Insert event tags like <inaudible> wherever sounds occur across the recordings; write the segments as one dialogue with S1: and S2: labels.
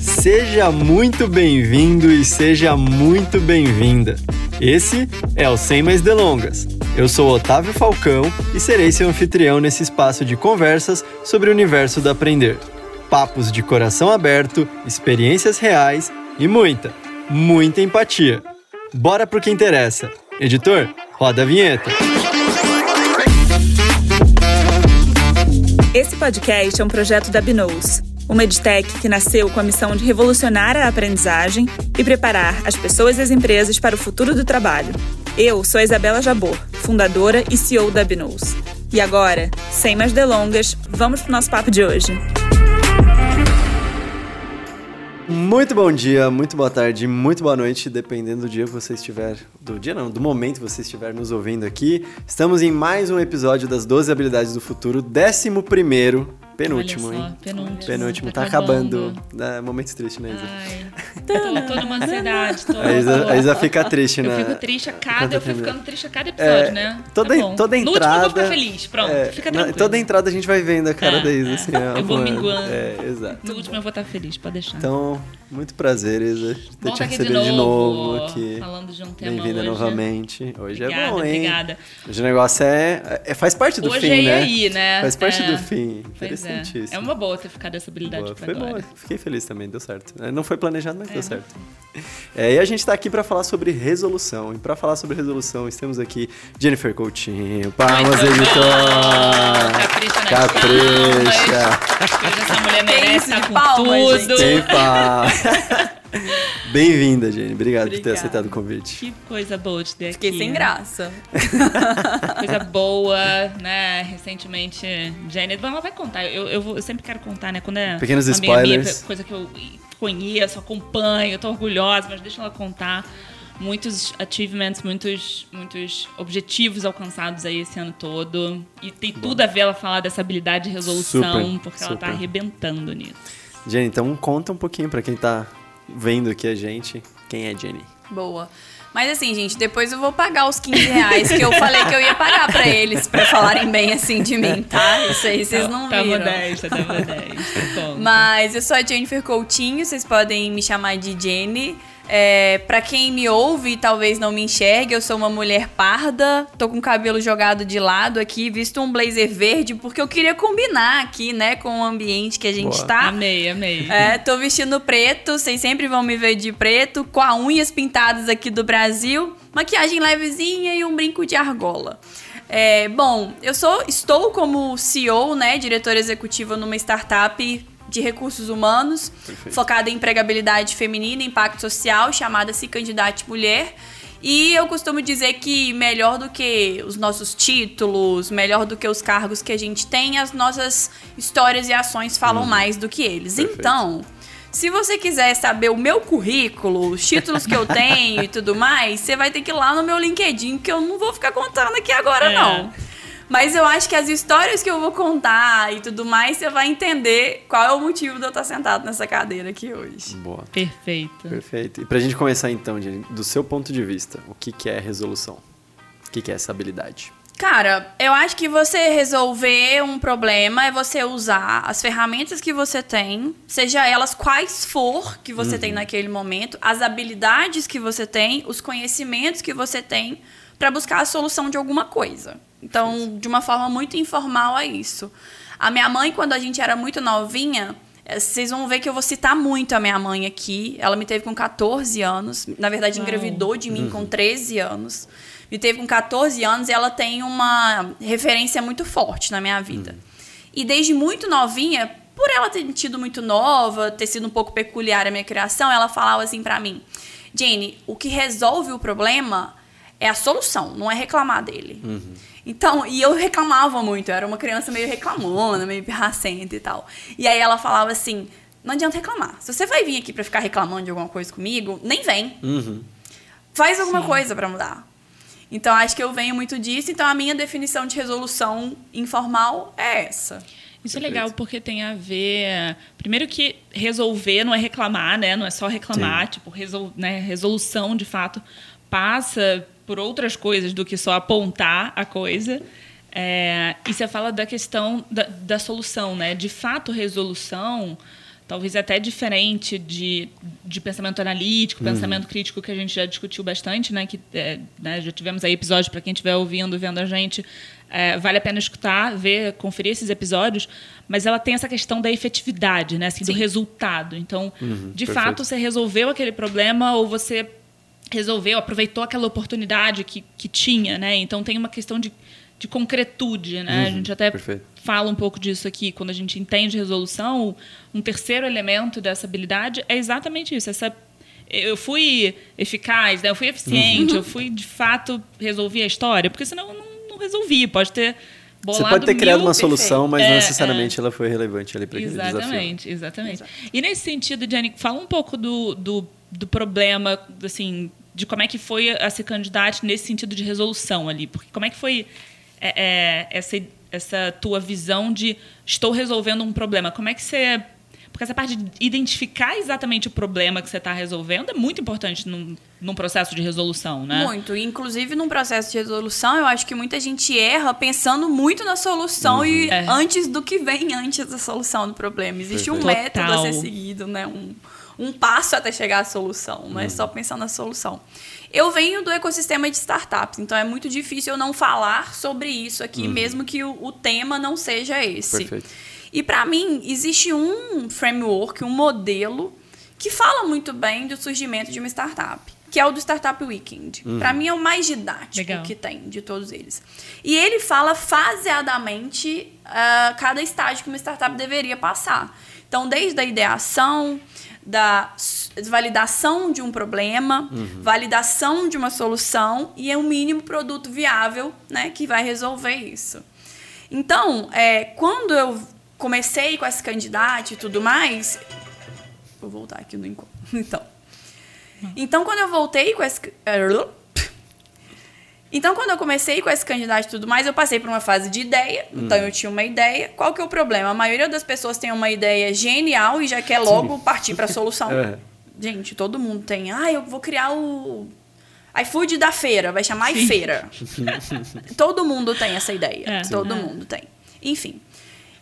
S1: Seja muito bem-vindo e seja muito bem-vinda. Esse é o Sem Mais Delongas. Eu sou Otávio Falcão e serei seu anfitrião nesse espaço de conversas sobre o universo do aprender. Papos de coração aberto, experiências reais e muita, muita empatia. Bora pro que interessa. Editor, roda a vinheta.
S2: Esse podcast é um projeto da Binous, uma edtech que nasceu com a missão de revolucionar a aprendizagem e preparar as pessoas e as empresas para o futuro do trabalho. Eu sou a Isabela Jabor, fundadora e CEO da Binous. E agora, sem mais delongas, vamos para o nosso papo de hoje.
S1: Muito bom dia, muito boa tarde, muito boa noite, dependendo do dia que você estiver. Do dia não, do momento que você estiver nos ouvindo aqui. Estamos em mais um episódio das 12 habilidades do futuro, 11 primeiro Penúltimo,
S3: só,
S1: hein?
S3: penúltimo.
S1: Penúltimo, tá,
S3: Tá
S1: acabando.
S3: acabando.
S1: Né? Momentos tristes, né, Isa?
S3: Ai, tô, tô numa ansiedade. Tô,
S1: A Isa, a Isa fica triste,
S3: eu
S1: né?
S3: fico triste a cada, eu fui ficando triste a cada episódio,
S1: É,
S3: né?
S1: toda,
S3: tá
S1: toda
S3: No
S1: entrada.
S3: último eu vou ficar feliz, pronto,
S1: é,
S3: fica
S1: na-
S3: tranquilo.
S1: toda entrada a gente vai vendo a cara
S3: É,
S1: da Isa,
S3: é.
S1: assim, ó,
S3: Eu vou minguando.
S1: É, exato.
S3: No último eu vou estar feliz, pode deixar.
S1: Então, muito prazer, Isa, de ter te
S3: de
S1: recebido de
S3: novo,
S1: aqui.
S3: falando de um tema
S1: Bem-vinda
S3: hoje.
S1: novamente. Hoje
S3: Obrigada,
S1: é bom, hein?
S3: obrigada.
S1: Hoje o negócio é, é- Faz parte do
S3: Hoje
S1: fim,
S3: é
S1: né?
S3: aí, né?
S1: Faz parte
S3: É.
S1: do fim.
S3: Pois é.
S1: Interessantíssimo.
S3: É uma boa ter ficado essa habilidade
S1: Boa,
S3: pra
S1: foi
S3: agora.
S1: bom, fiquei feliz também, deu certo. É, Não foi planejado, mas
S3: É.
S1: deu certo. É, e a gente está aqui para falar sobre resolução. E para falar sobre resolução, estamos aqui Jennifer Coutinho. Palmas,
S3: Muito bom.
S1: editor!
S3: Capricha
S1: Capricha!
S3: palmas. Essa mulher merece
S2: isso de
S3: estar com
S2: palmas,
S3: tudo.
S1: Tem <laughs> pá. <laughs> Bem-vinda, Jenny. Obrigado por ter
S2: Obrigada.
S1: aceitado o convite.
S3: Que coisa boa de ter aqui.
S2: Fiquei sem graça. <laughs>
S3: Coisa boa, né? Recentemente, Jenny. Ela vai contar. Eu, eu, vou- eu sempre quero contar, né? Quando é
S1: Pequenos
S3: minha,
S1: spoilers.
S3: coisa que eu conheço, acompanho, tô orgulhosa, mas deixa ela contar. Muitos achievements, muitos, muitos objetivos alcançados aí esse ano todo. E tem tudo a ver ela falar dessa habilidade de resolução,
S1: Super,
S3: porque ela tá
S1: super.
S3: arrebentando nisso.
S1: Jenny, então conta um pouquinho para quem tá vendo aqui a gente. Quem é Jenny?
S2: Boa. Mas assim, gente, depois eu vou pagar os 15 reais que eu falei que eu ia pagar pra eles, pra falarem bem assim de mim, tá? Isso aí vocês não
S3: tá
S2: viram.
S3: modesta, tá modesta.
S2: Mas eu sou a Jennifer Coutinho, vocês podem me chamar de Jenny. É, para quem me ouve e talvez não me enxergue, eu sou uma mulher parda, tô com o cabelo jogado de lado aqui, visto um blazer verde, porque eu queria combinar aqui, né, com o ambiente que a gente
S1: Boa.
S2: tá.
S3: Amei, amei.
S2: É, tô vestindo preto, vocês sempre vão me ver de preto, com as unhas pintadas aqui do Brasil, maquiagem levezinha e um brinco de argola. É, bom, eu sou, estou como CEO, né, diretora executiva numa startup de recursos humanos,
S1: Perfeito.
S2: focada em empregabilidade feminina e impacto social, chamada Se Candidate Mulher. E eu costumo dizer que melhor do que os nossos títulos, melhor do que os cargos que a gente tem, as nossas histórias e ações falam mais do que eles.
S1: Perfeito.
S2: Então, se você quiser saber o meu currículo, os títulos que eu tenho e tudo mais, você vai ter que ir lá no meu LinkedIn, que eu não vou ficar contando aqui agora,
S3: É.
S2: não. Mas eu acho que as histórias que eu vou contar e tudo mais, você vai entender qual é o motivo de eu estar sentado nessa cadeira aqui hoje.
S1: Boa.
S3: Perfeito.
S1: Perfeito. E pra gente começar então, Jenny, do seu ponto de vista, o que, que é resolução? O que, que é essa habilidade?
S2: Cara, eu acho que você resolver um problema é você usar as ferramentas que você tem, seja elas quais for que você tem naquele momento, as habilidades que você tem, os conhecimentos que você tem para buscar a solução de alguma coisa. Então, de uma forma muito informal é isso. A minha mãe, quando a gente era muito novinha, eh, vocês vão ver que eu vou citar muito a minha mãe aqui. Ela me teve com 14 anos. Na verdade,
S3: Uau.
S2: engravidou de mim com 13 anos. Me teve com 14 anos e ela tem uma referência muito forte na minha vida. E desde muito novinha, por ela ter tido muito nova, ter sido um pouco peculiar a minha criação, ela falava assim pra mim: Jane, o que resolve o problema é a solução, não é reclamar dele. Então, e eu reclamava muito, eu era uma criança meio reclamona, meio pirracenta e tal. E aí ela falava assim: não adianta reclamar. Se você vai vir aqui pra ficar reclamando de alguma coisa comigo, nem vem.
S1: Uhum.
S2: Faz alguma
S3: Sim.
S2: coisa pra mudar. Então, acho que eu venho muito disso. Então, a minha definição de resolução informal é essa.
S3: Isso é legal porque tem a ver. Primeiro que resolver não é reclamar, né? Não é só reclamar,
S1: Sim.
S3: tipo, resol, né? resolução de fato passa por outras coisas do que só apontar a coisa. É, e você fala da questão da, da solução, né? De fato, resolução talvez até diferente de, de pensamento analítico, uhum. pensamento crítico que a gente já discutiu bastante, né? Que é, né, já tivemos aí episódios para quem estiver ouvindo, vendo a gente, é, vale a pena escutar, ver, conferir esses episódios. Mas ela tem essa questão da efetividade, né? Assim, do resultado. Então, uhum, de perfeito. fato, você resolveu aquele problema ou você resolveu, aproveitou aquela oportunidade que, que tinha, né? Então tem uma questão de, de concretude, né? Uhum, a gente até perfeito. fala um pouco disso aqui quando a gente entende resolução. Um terceiro elemento dessa habilidade é exatamente isso. Essa eu fui eficaz, né? eu fui eficiente, uhum. eu fui de fato resolvi a história, porque senão eu não, não resolvi. Pode ter
S1: bolado Você pode ter criado uma solução, mas é, não necessariamente é. ela foi relevante ali para aquele
S3: desafio. Exatamente, exatamente. E nesse sentido, Jenny, fala um pouco do, do, do problema, assim, de como é que foi a ser candidato nesse sentido de resolução ali. Porque como é que foi é, é, essa, essa tua visão de estou resolvendo um problema? Como é que você. Porque essa parte de identificar exatamente o problema que você está resolvendo é muito importante num, num processo de resolução, né?
S2: Muito. Inclusive, num processo de resolução, eu acho que muita gente erra pensando muito na solução uhum. e é. antes do que vem antes da solução do problema. Existe um Total. método a ser seguido, né? Um, um passo até chegar à solução, não é só pensar na solução. Eu venho do ecossistema de startups, então é muito difícil eu não falar sobre isso aqui, uhum. mesmo que o, o, tema não seja esse. Perfeito. E para mim, existe um framework, um modelo que fala muito bem do surgimento de uma startup, que é o do Startup Weekend. Uhum. Para mim é o mais didático Legal. que tem de todos eles. E ele fala faseadamente uh, cada estágio que uma startup deveria passar. Então, desde a ideação, da validação de um problema, uhum. validação de uma solução e é um mínimo produto viável né, que vai resolver isso. Então, é, quando eu comecei com esse candidato e tudo mais. Vou voltar aqui no encontro. <laughs> Então. Então, quando eu voltei com esse. Então, quando eu comecei com esse candidato e tudo mais, eu passei por uma fase de ideia. Hum. Então, eu tinha uma ideia. Qual que é o problema? A maioria das pessoas tem uma ideia genial e já quer logo Sim. partir para a <laughs> solução. é. Gente, todo mundo tem. Ah, eu vou criar o iFood da feira. Vai chamar Sim. iFeira. <laughs> todo mundo tem essa ideia. É. Todo é. mundo tem. Enfim.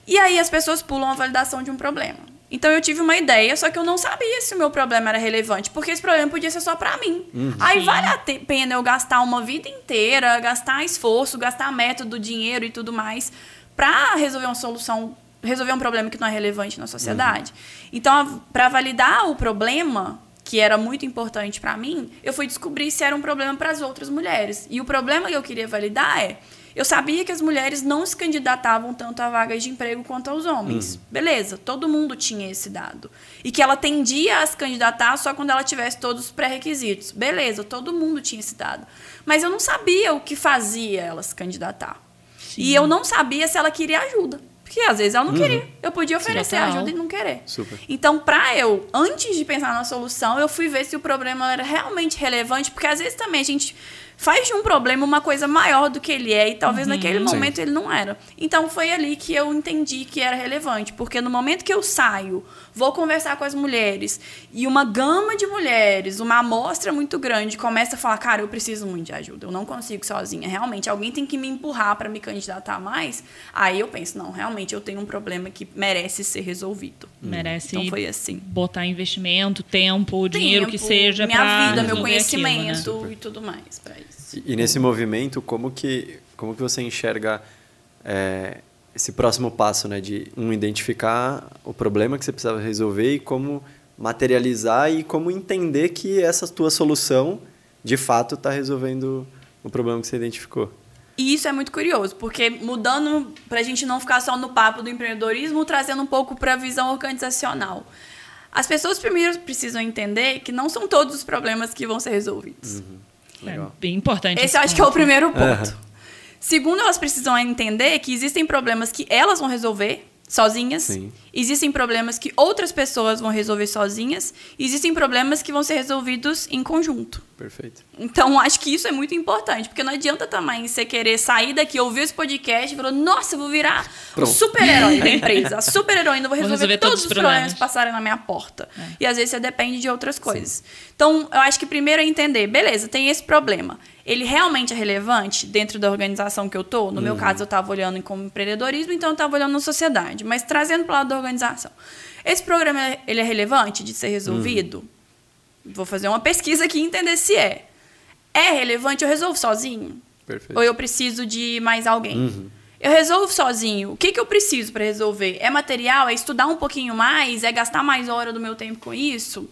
S2: E aí, as pessoas pulam a validação de um problema. Então eu tive uma ideia, só que eu não sabia se o meu problema era relevante, porque esse problema podia ser só para mim. Uhum. Aí vale a pena eu gastar uma vida inteira, gastar esforço, gastar método, dinheiro e tudo mais para resolver uma solução, resolver um problema que não é relevante na sociedade. Uhum. Então, para validar o problema, que era muito importante para mim, eu fui descobrir se era um problema para as outras mulheres. E o problema que eu queria validar é eu sabia que as mulheres não se candidatavam tanto a vagas de emprego quanto aos homens. Uhum. Beleza, todo mundo tinha esse dado. E que ela tendia a se candidatar só quando ela tivesse todos os pré-requisitos. Beleza, todo mundo tinha esse dado. Mas eu não sabia o que fazia ela se candidatar. Sim. E eu não sabia se ela queria ajuda. Porque às vezes ela não uhum. queria. Eu podia oferecer ajuda e não querer. Super. Então, para eu, antes de pensar na solução, eu fui ver se o problema era realmente relevante, porque às vezes também a gente faz de um problema uma coisa maior do que ele é e talvez uhum. naquele momento Sim. ele não era. Então foi ali que eu entendi que era relevante, porque no momento que eu saio, vou conversar com as mulheres e uma gama de mulheres, uma amostra muito grande começa a falar, cara, eu preciso muito de ajuda, eu não consigo sozinha, realmente alguém tem que me empurrar para me candidatar mais. Aí eu penso, não, realmente eu tenho um problema que merece ser resolvido.
S3: Merece. Então foi assim. Botar investimento, tempo, dinheiro tempo, que seja
S2: minha vida, meu conhecimento aquilo, né? e tudo mais para isso.
S1: E, e, nesse movimento, como que, como que você enxerga é, esse próximo passo, né? De um, identificar o problema que você precisava resolver e como materializar e como entender que essa tua solução, de fato, está resolvendo o problema que você identificou.
S2: E isso é muito curioso, porque mudando para a gente não ficar só no papo do empreendedorismo, trazendo um pouco para a visão organizacional. As pessoas primeiro precisam entender que não são todos os problemas que vão ser resolvidos. Uhum.
S3: Legal. É bem importante.
S2: Esse, esse eu acho que é o primeiro ponto. Uhum. Segundo, elas precisam entender que existem problemas que elas vão resolver sozinhas Sim. Existem problemas que outras pessoas vão resolver sozinhas, existem problemas que vão ser resolvidos em conjunto.
S1: Perfeito.
S2: Então, acho que isso é muito importante, porque não adianta também você querer sair daqui, ouvir esse podcast e falar, nossa, eu vou virar o super-herói da <laughs> empresa, a super-heroína, vou resolver,
S3: resolver
S2: todos,
S3: todos
S2: os problemas
S3: problemas.
S2: que passarem na minha porta. E às vezes você depende de outras coisas. Então, eu acho que primeiro é entender, beleza, tem esse problema. Ele realmente é relevante dentro da organização que eu tô? No meu caso, eu estava olhando como empreendedorismo, então eu estava olhando na sociedade. Mas trazendo para o lado da organização. Esse programa, ele é relevante de ser resolvido? Vou fazer uma pesquisa aqui e entender se é. É relevante? Eu resolvo sozinho?
S1: Perfeito.
S2: Ou eu preciso de mais alguém? Eu resolvo sozinho. O que, que eu preciso para resolver? É material? É estudar um pouquinho mais? É gastar mais hora do meu tempo com isso?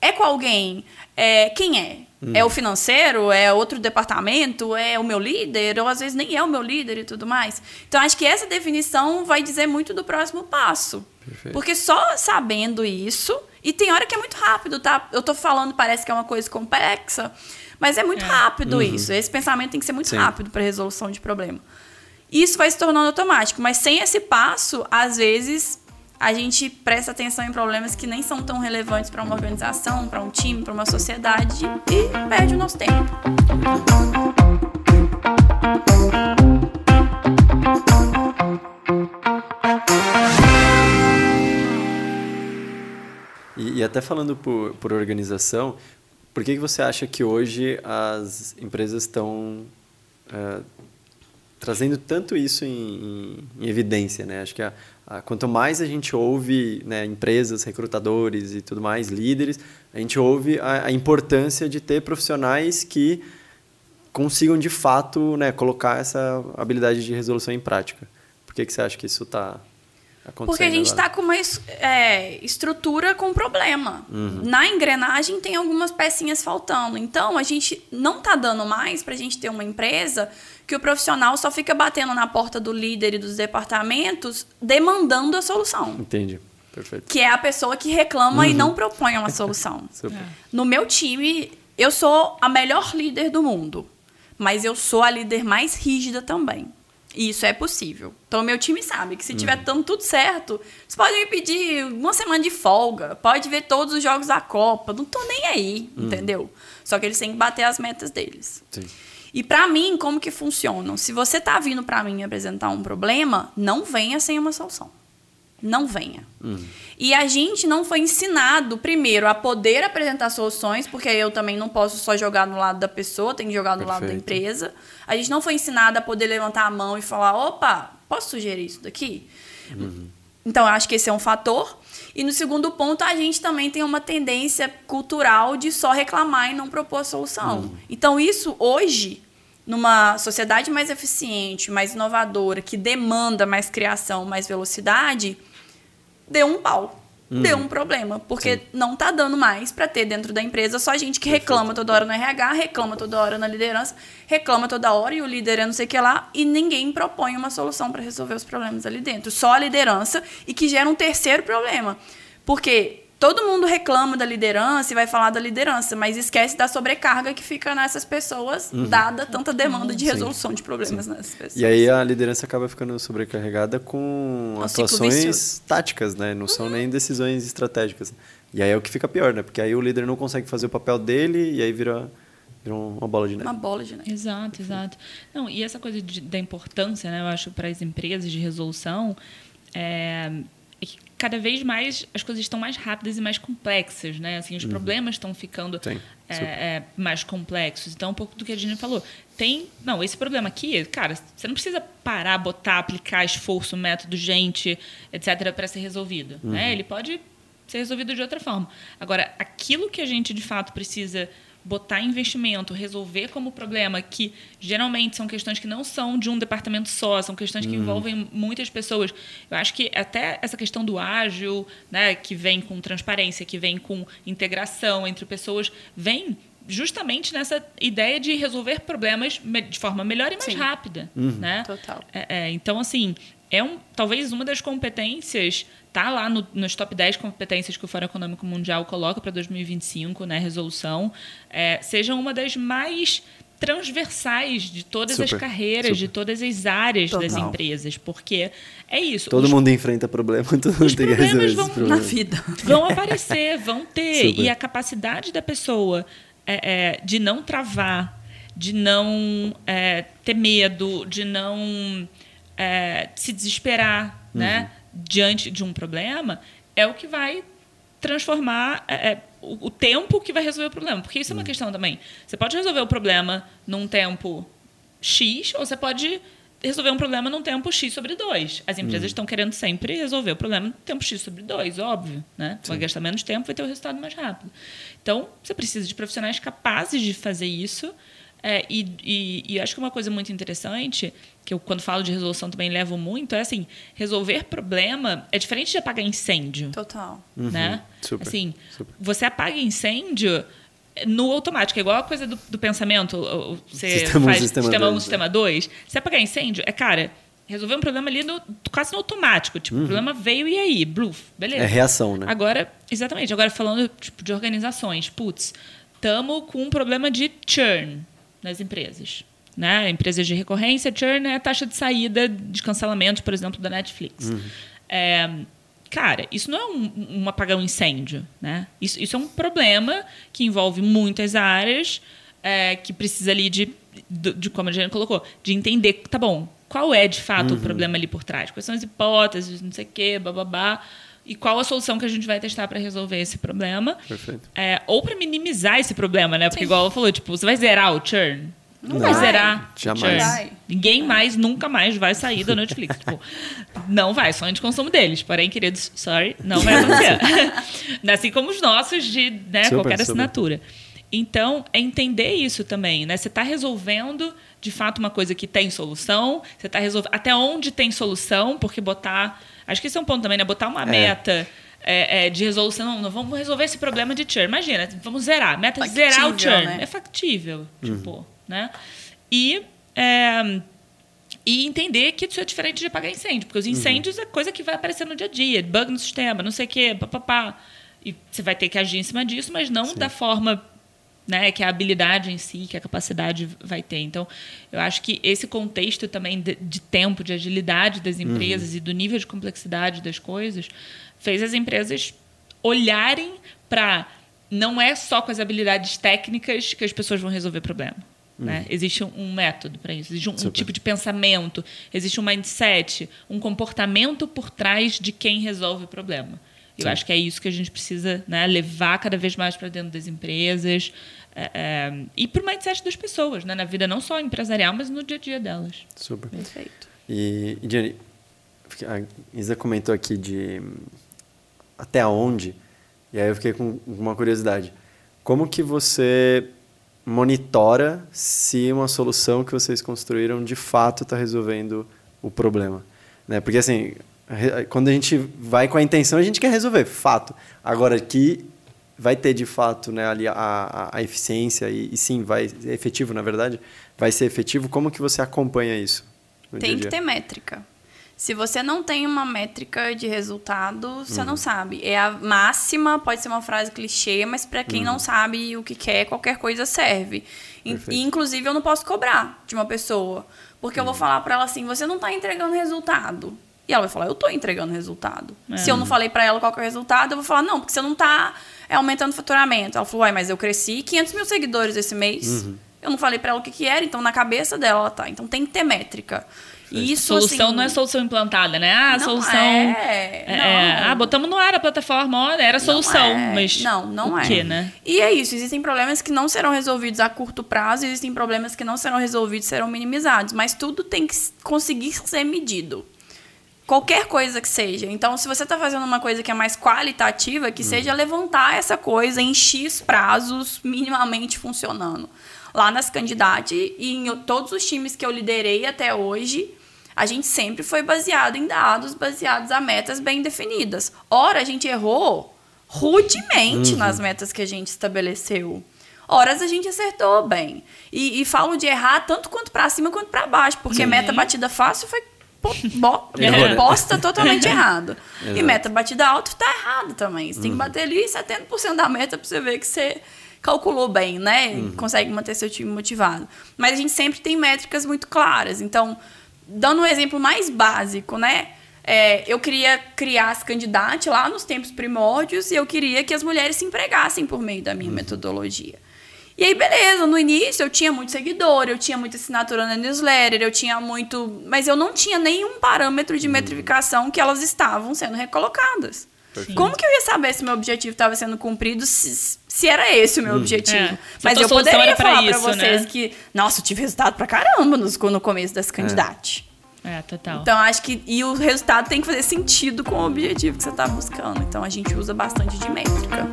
S2: É com alguém? É, quem é? É o financeiro? É outro departamento? É o meu líder? Ou às vezes nem é o meu líder e tudo mais. Então acho que essa definição vai dizer muito do próximo passo.
S1: Perfeito.
S2: Porque só sabendo isso, e tem hora que é muito rápido, tá? Eu tô falando, parece que é uma coisa complexa, mas é muito rápido isso. Esse pensamento tem que ser muito
S1: Sim.
S2: rápido para resolução de problema. Isso vai se tornando automático, mas sem esse passo, às vezes a gente presta atenção em problemas que nem são tão relevantes para uma organização, para um time, para uma sociedade e perde o nosso tempo.
S1: E, e até falando por, por organização, por que, que você acha que hoje as empresas estão eh, trazendo tanto isso em, em- em evidência? Né? Acho que a- quanto mais a gente ouve né, empresas, recrutadores e tudo mais, líderes, a gente ouve a, a importância de ter profissionais que consigam de fato né, colocar essa habilidade de resolução em prática. Por que, que você acha que isso está acontecendo?
S2: Porque a gente está com uma é, estrutura com problema. Na engrenagem tem algumas pecinhas faltando. Então, a gente não está dando mais para a gente ter uma empresa que o profissional só fica batendo na porta do líder e dos departamentos demandando a solução.
S1: Entendi. Perfeito.
S2: Que é a pessoa que reclama e não propõe uma solução. <laughs>
S1: Super.
S2: No meu time, eu sou a melhor líder do mundo, mas eu sou a líder mais rígida também. E isso é possível. Então, o meu time sabe que se tiver dando tudo certo, vocês podem me pedir uma semana de folga, pode ver todos os jogos da Copa, não tô nem aí, entendeu? Só que eles têm que bater as metas deles.
S1: Sim.
S2: E pra mim, como que funcionam? Se você tá vindo pra mim apresentar um problema, não venha sem uma solução. Não venha. E a gente não foi ensinado, primeiro, a poder apresentar soluções, porque eu também não posso só jogar no lado da pessoa, tem que jogar no lado da
S1: Perfeito.
S2: empresa. A gente não foi ensinado a poder levantar a mão e falar: opa, posso sugerir isso daqui? Então, eu acho que esse é um fator. E no segundo ponto, a gente também tem uma tendência cultural de só reclamar e não propor solução. Então, isso hoje, numa sociedade mais eficiente, mais inovadora, que demanda mais criação, mais velocidade, deu um pau. Deu um problema, porque não tá dando mais para ter dentro da empresa só gente que reclama toda hora no RH, reclama toda hora na liderança, reclama toda hora e o líder é não sei o que lá, e ninguém propõe uma solução para resolver os problemas ali dentro. Só a liderança e que gera um terceiro problema. Porque todo mundo reclama da liderança e vai falar da liderança, mas esquece da sobrecarga que fica nessas pessoas, dada tanta demanda de resolução de problemas nessas pessoas.
S1: E aí a liderança acaba ficando sobrecarregada com
S2: um
S1: atuações táticas, né? Não são nem decisões estratégicas. E aí é o que fica pior, né? Porque aí o líder não consegue fazer o papel dele e aí vira, uma bola de neve.
S2: Uma bola de neve.
S3: Exato, exato. Não, e essa coisa de- da importância, né, eu acho, para as empresas de resolução, é, cada vez mais as coisas estão mais rápidas e mais complexas, né? Assim, os problemas estão ficando é, é, mais complexos. Então, um pouco do que a Gina falou. Tem, não, esse problema aqui, cara, você não precisa parar, botar, aplicar esforço, método, gente, etc, para ser resolvido, né? Ele pode ser resolvido de outra forma. Agora, aquilo que a gente de fato precisa botar investimento, resolver como problema, que geralmente são questões que não são de um departamento só, são questões que envolvem muitas pessoas. Eu acho que até essa questão do ágil, né, que vem com transparência, que vem com integração entre pessoas, vem justamente nessa ideia de resolver problemas de forma melhor e mais
S2: Sim.
S3: rápida, né?
S2: Total.
S3: É, é, então, assim, é um, talvez uma das competências, tá lá no- nos top 10 competências que o Fórum Econômico Mundial coloca para 2025, né, resolução, é, seja uma das mais transversais de todas
S1: Super,
S3: as carreiras,
S1: super.
S3: de todas as áreas das
S2: Total.
S3: empresas, porque é isso.
S1: Todo
S3: os
S1: mundo enfrenta problema, <laughs> todo mundo tem que
S3: problemas
S1: resolver esses
S3: vão-
S2: Na
S1: problemas.
S2: vida.
S3: vão aparecer, vão ter.
S1: Super.
S3: E a capacidade da pessoa é, é, de não travar, de não é, ter medo, de não é, se desesperar né, diante de um problema, é o que vai transformar é, é, o, o tempo que vai resolver o problema. Porque isso é uma questão também. Você pode resolver o problema num tempo X, ou você pode resolver um problema num tempo X sobre 2. As empresas estão querendo sempre resolver o problema no tempo X sobre 2, óbvio. Né? Vai gastar menos tempo, vai ter o resultado mais rápido. Então, você precisa de profissionais capazes de fazer isso. É, e, e, e acho que uma coisa muito interessante, que eu, quando falo de resolução, também levo muito, é assim: resolver problema é diferente de apagar incêndio
S2: Total.
S3: né?
S1: super,
S3: assim,
S1: super.
S3: você apaga incêndio no automático, é igual a coisa do, do pensamento. Você
S1: Sistema um,
S3: faz
S1: sistema
S3: sistema 1,
S1: dois,
S3: sistema 2. Você apagar incêndio, é, cara, resolver um problema ali no, quase no automático. Tipo, o problema veio e aí, bluf, beleza.
S1: É reação, né?
S3: Agora, exatamente, agora falando tipo, de organizações, putz, estamos com um problema de churn nas empresas. Né? Empresas de recorrência, churn é a taxa de saída de cancelamento, por exemplo, da Netflix. É, cara, isso não é um, um apagar um incêndio. Né? Isso, isso é um problema que envolve muitas áreas, é, que precisa ali de, de, de, como a gente colocou, de entender, tá bom, qual é de fato o problema ali por trás? Quais são as hipóteses, não sei o quê, bababá. E qual a solução que a gente vai testar para resolver esse problema?
S1: Perfeito.
S3: É, ou para minimizar esse problema, né? Porque, igual ela falou, tipo, você vai zerar o churn? Não, vai
S2: vai.
S3: zerar.
S1: Jamais.
S2: Vai.
S3: Ninguém mais, nunca mais vai sair da Netflix. <laughs> tipo, não vai, sonho de consumo deles. Porém, queridos, sorry, não vai <laughs> acontecer. assim como os nossos de né,
S1: Super,
S3: qualquer
S1: super.
S3: assinatura. Então, é entender isso também, né? Você está resolvendo, de fato, uma coisa que tem solução. Você está resolvendo até onde tem solução, porque botar... Acho que esse é um ponto também, né? Botar uma meta... é, é, de resolução, não, não, vamos resolver esse problema de churn. Imagina, vamos zerar. Meta é zerar o
S2: Factível,
S3: churn.
S2: né?
S3: É factível, tipo, né? E, é, e entender que isso é diferente de apagar incêndio, porque os incêndios é coisa que vai aparecer no dia a dia, bug no sistema, não sei o quê, papapá. E você vai ter que agir em cima disso, mas não da forma né, que a habilidade em si, que a capacidade vai ter. Então, eu acho que esse contexto também de, de tempo, de agilidade das empresas e do nível de complexidade das coisas, fez as empresas olharem para não é só com as habilidades técnicas que as pessoas vão resolver problema. Né? Existe um, método para isso, existe um, um tipo de pensamento, existe um mindset, um comportamento por trás de quem resolve o problema. Eu acho que é isso que a gente precisa né, levar cada vez mais para dentro das empresas é, é, e para o mindset das pessoas, né, na vida não só empresarial, mas no dia a dia delas.
S1: Super.
S2: Perfeito.
S1: E, e Jenny, a Isa comentou aqui de até onde, e aí eu fiquei com uma curiosidade. Como que você monitora se uma solução que vocês construíram de fato está resolvendo o problema? Né? Porque assim, quando a gente vai com a intenção, a gente quer resolver, fato. Agora aqui vai ter de fato né, ali a, a, a eficiência e, e sim, vai ser efetivo, na verdade, vai ser efetivo. Como que você acompanha isso?
S2: Tem
S1: dia a
S2: que
S1: dia?
S2: ter métrica. Se você não tem uma métrica de resultado, você
S1: Uhum.
S2: não sabe. É a máxima, pode ser uma frase clichê, mas para quem não sabe o que quer, qualquer coisa serve. E,
S1: Uhum. Perfeito.
S2: e, inclusive eu não posso cobrar de uma pessoa, porque
S1: Uhum.
S2: eu vou falar para ela assim: "Você não tá entregando resultado". E ela vai falar: "Eu tô entregando resultado".
S3: É.
S2: Se eu não falei para ela qual é o resultado, eu vou falar: "Não, porque você não tá é, aumentando o faturamento". Ela falou: "Uai, mas eu cresci 500 mil seguidores esse mês".
S1: Uhum.
S2: Eu não falei para ela o que que era, então na cabeça dela ela tá. Então tem que ter métrica. E isso
S3: solução
S2: assim,
S3: não é solução implantada, né? Ah,
S2: Não
S3: solução.
S2: é,
S3: é,
S2: não.
S3: ah, botamos no ar a plataforma, olha, era a solução.
S2: Não é.
S3: Mas
S2: não, não
S3: o
S2: é.
S3: quê, né?
S2: E é isso, existem problemas que não serão resolvidos a curto prazo, existem problemas que não serão resolvidos, serão minimizados, mas tudo tem que conseguir ser medido. Qualquer coisa que seja. Então, se você está fazendo uma coisa que é mais qualitativa, que seja levantar essa coisa em X prazos minimamente funcionando. Lá nas candidatas e em todos os times que eu liderei até hoje, a gente sempre foi baseado em dados, baseados a metas bem definidas. Ora, a gente errou rudemente nas metas que a gente estabeleceu. Horas a gente acertou bem. E, e falo de errar tanto quanto para cima quanto para baixo, porque
S3: Sim.
S2: meta batida fácil foi po- bo-
S1: Errou, <laughs> né?
S2: posta totalmente <laughs> errado. E
S1: Exato.
S2: meta batida alta tá errado também. Você tem que bater ali 70% da meta para você ver que você, calculou bem, né? Consegue manter seu time motivado. Mas a gente sempre tem métricas muito claras. Então, dando um exemplo mais básico, né? É, eu queria criar as candidatas lá nos tempos primórdios e eu queria que as mulheres se empregassem por meio da minha metodologia. E aí, beleza, no início eu tinha muito seguidor, eu tinha muita assinatura na newsletter, eu tinha muito. Mas eu não tinha nenhum parâmetro de metrificação que elas estavam sendo recolocadas.
S1: Perfeito.
S2: Como que eu ia saber se meu objetivo estava sendo cumprido, se, se era esse o meu objetivo?
S3: É.
S2: Mas eu poderia
S3: pra
S2: falar pra
S3: isso,
S2: vocês
S3: né?
S2: que, nossa, eu tive resultado pra caramba nos- no começo das candidatas.
S3: É, total.
S2: Então, acho que. E o resultado tem que fazer sentido com o objetivo que você está buscando. Então, a gente usa bastante de métrica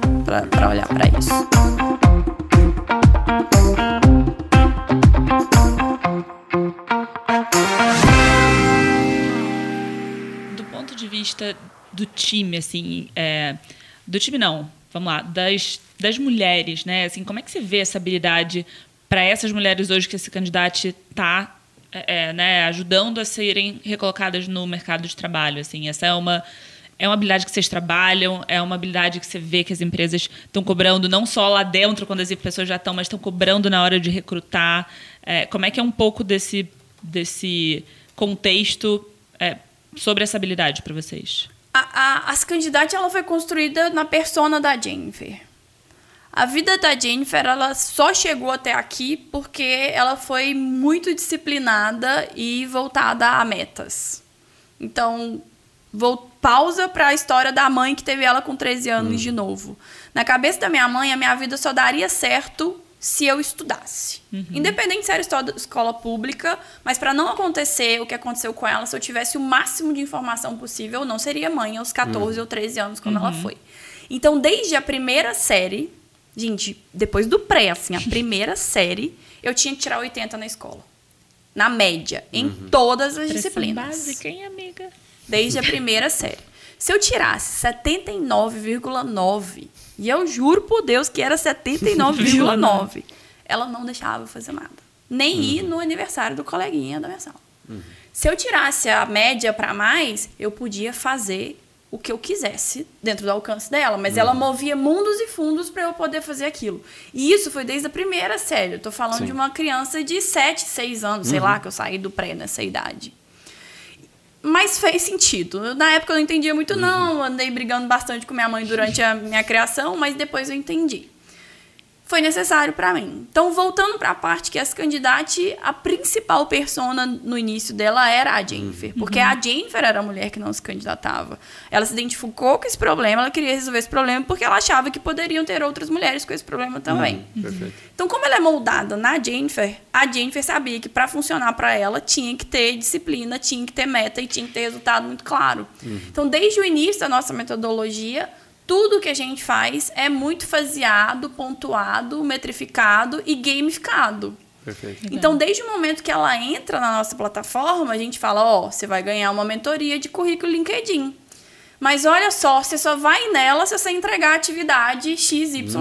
S2: para olhar para isso.
S3: do ponto de vista do time, assim, é, do time não, vamos lá, das, das mulheres, né? Assim, como é que você vê essa habilidade para essas mulheres hoje que esse candidato está é, né, ajudando a serem recolocadas no mercado de trabalho? Assim, essa é uma é uma habilidade que vocês trabalham, é uma habilidade que você vê que as empresas estão cobrando não só lá dentro quando as pessoas já estão, mas estão cobrando na hora de recrutar. É, como é que é um pouco desse desse contexto é, sobre essa habilidade para vocês?
S2: A, a, as candidatas ela foi construída na persona da Jennifer. A vida da Jennifer ela só chegou até aqui porque ela foi muito disciplinada e voltada a metas. Então, vou pausa para a história da mãe que teve ela com 13 anos de novo. Na cabeça da minha mãe, a minha vida só daria certo se eu estudasse. Independente se era escola pública, mas para não acontecer o que aconteceu com ela, se eu tivesse o máximo de informação possível, eu não seria mãe aos 14 ou 13 anos quando ela foi. Então, desde a primeira série, gente, depois do pré, assim, a primeira <laughs> série, eu tinha que tirar 80 na escola. Na média, em todas as disciplinas.
S3: básica, hein, amiga?
S2: Desde a primeira série. Se eu tirasse 79,9, e eu juro por Deus que era 79,9, <laughs> ela não deixava eu fazer nada. Nem ir no aniversário do coleguinha da minha sala. Se eu tirasse a média para mais, eu podia fazer o que eu quisesse dentro do alcance dela, mas ela movia mundos e fundos para eu poder fazer aquilo. E isso foi desde a primeira série. Eu tô falando
S1: Sim.
S2: de uma criança de 7, 6 anos, sei lá, que eu saí do pré nessa idade. Mas fez sentido. Na época eu não entendia muito, não. Andei brigando bastante com minha mãe durante a minha criação, mas depois eu entendi. Foi necessário para mim. Então, voltando para a parte que as candidatas, a principal persona no início dela era a Jennifer. Porque a Jennifer era a mulher que não se candidatava. Ela se identificou com esse problema, ela queria resolver esse problema porque ela achava que poderiam ter outras mulheres com esse problema também.
S1: Perfeito.
S2: Então, como ela é moldada na Jennifer, a Jennifer sabia que para funcionar para ela tinha que ter disciplina, tinha que ter meta e tinha que ter resultado muito claro. Então, desde o início da nossa metodologia, tudo que a gente faz é muito faseado, pontuado, metrificado e gamificado.
S1: Perfeito.
S2: Então, desde o momento que ela entra na nossa plataforma, a gente fala, ó, você vai ganhar uma mentoria de currículo LinkedIn. Mas olha só, você só vai nela se você entregar a atividade XYZ.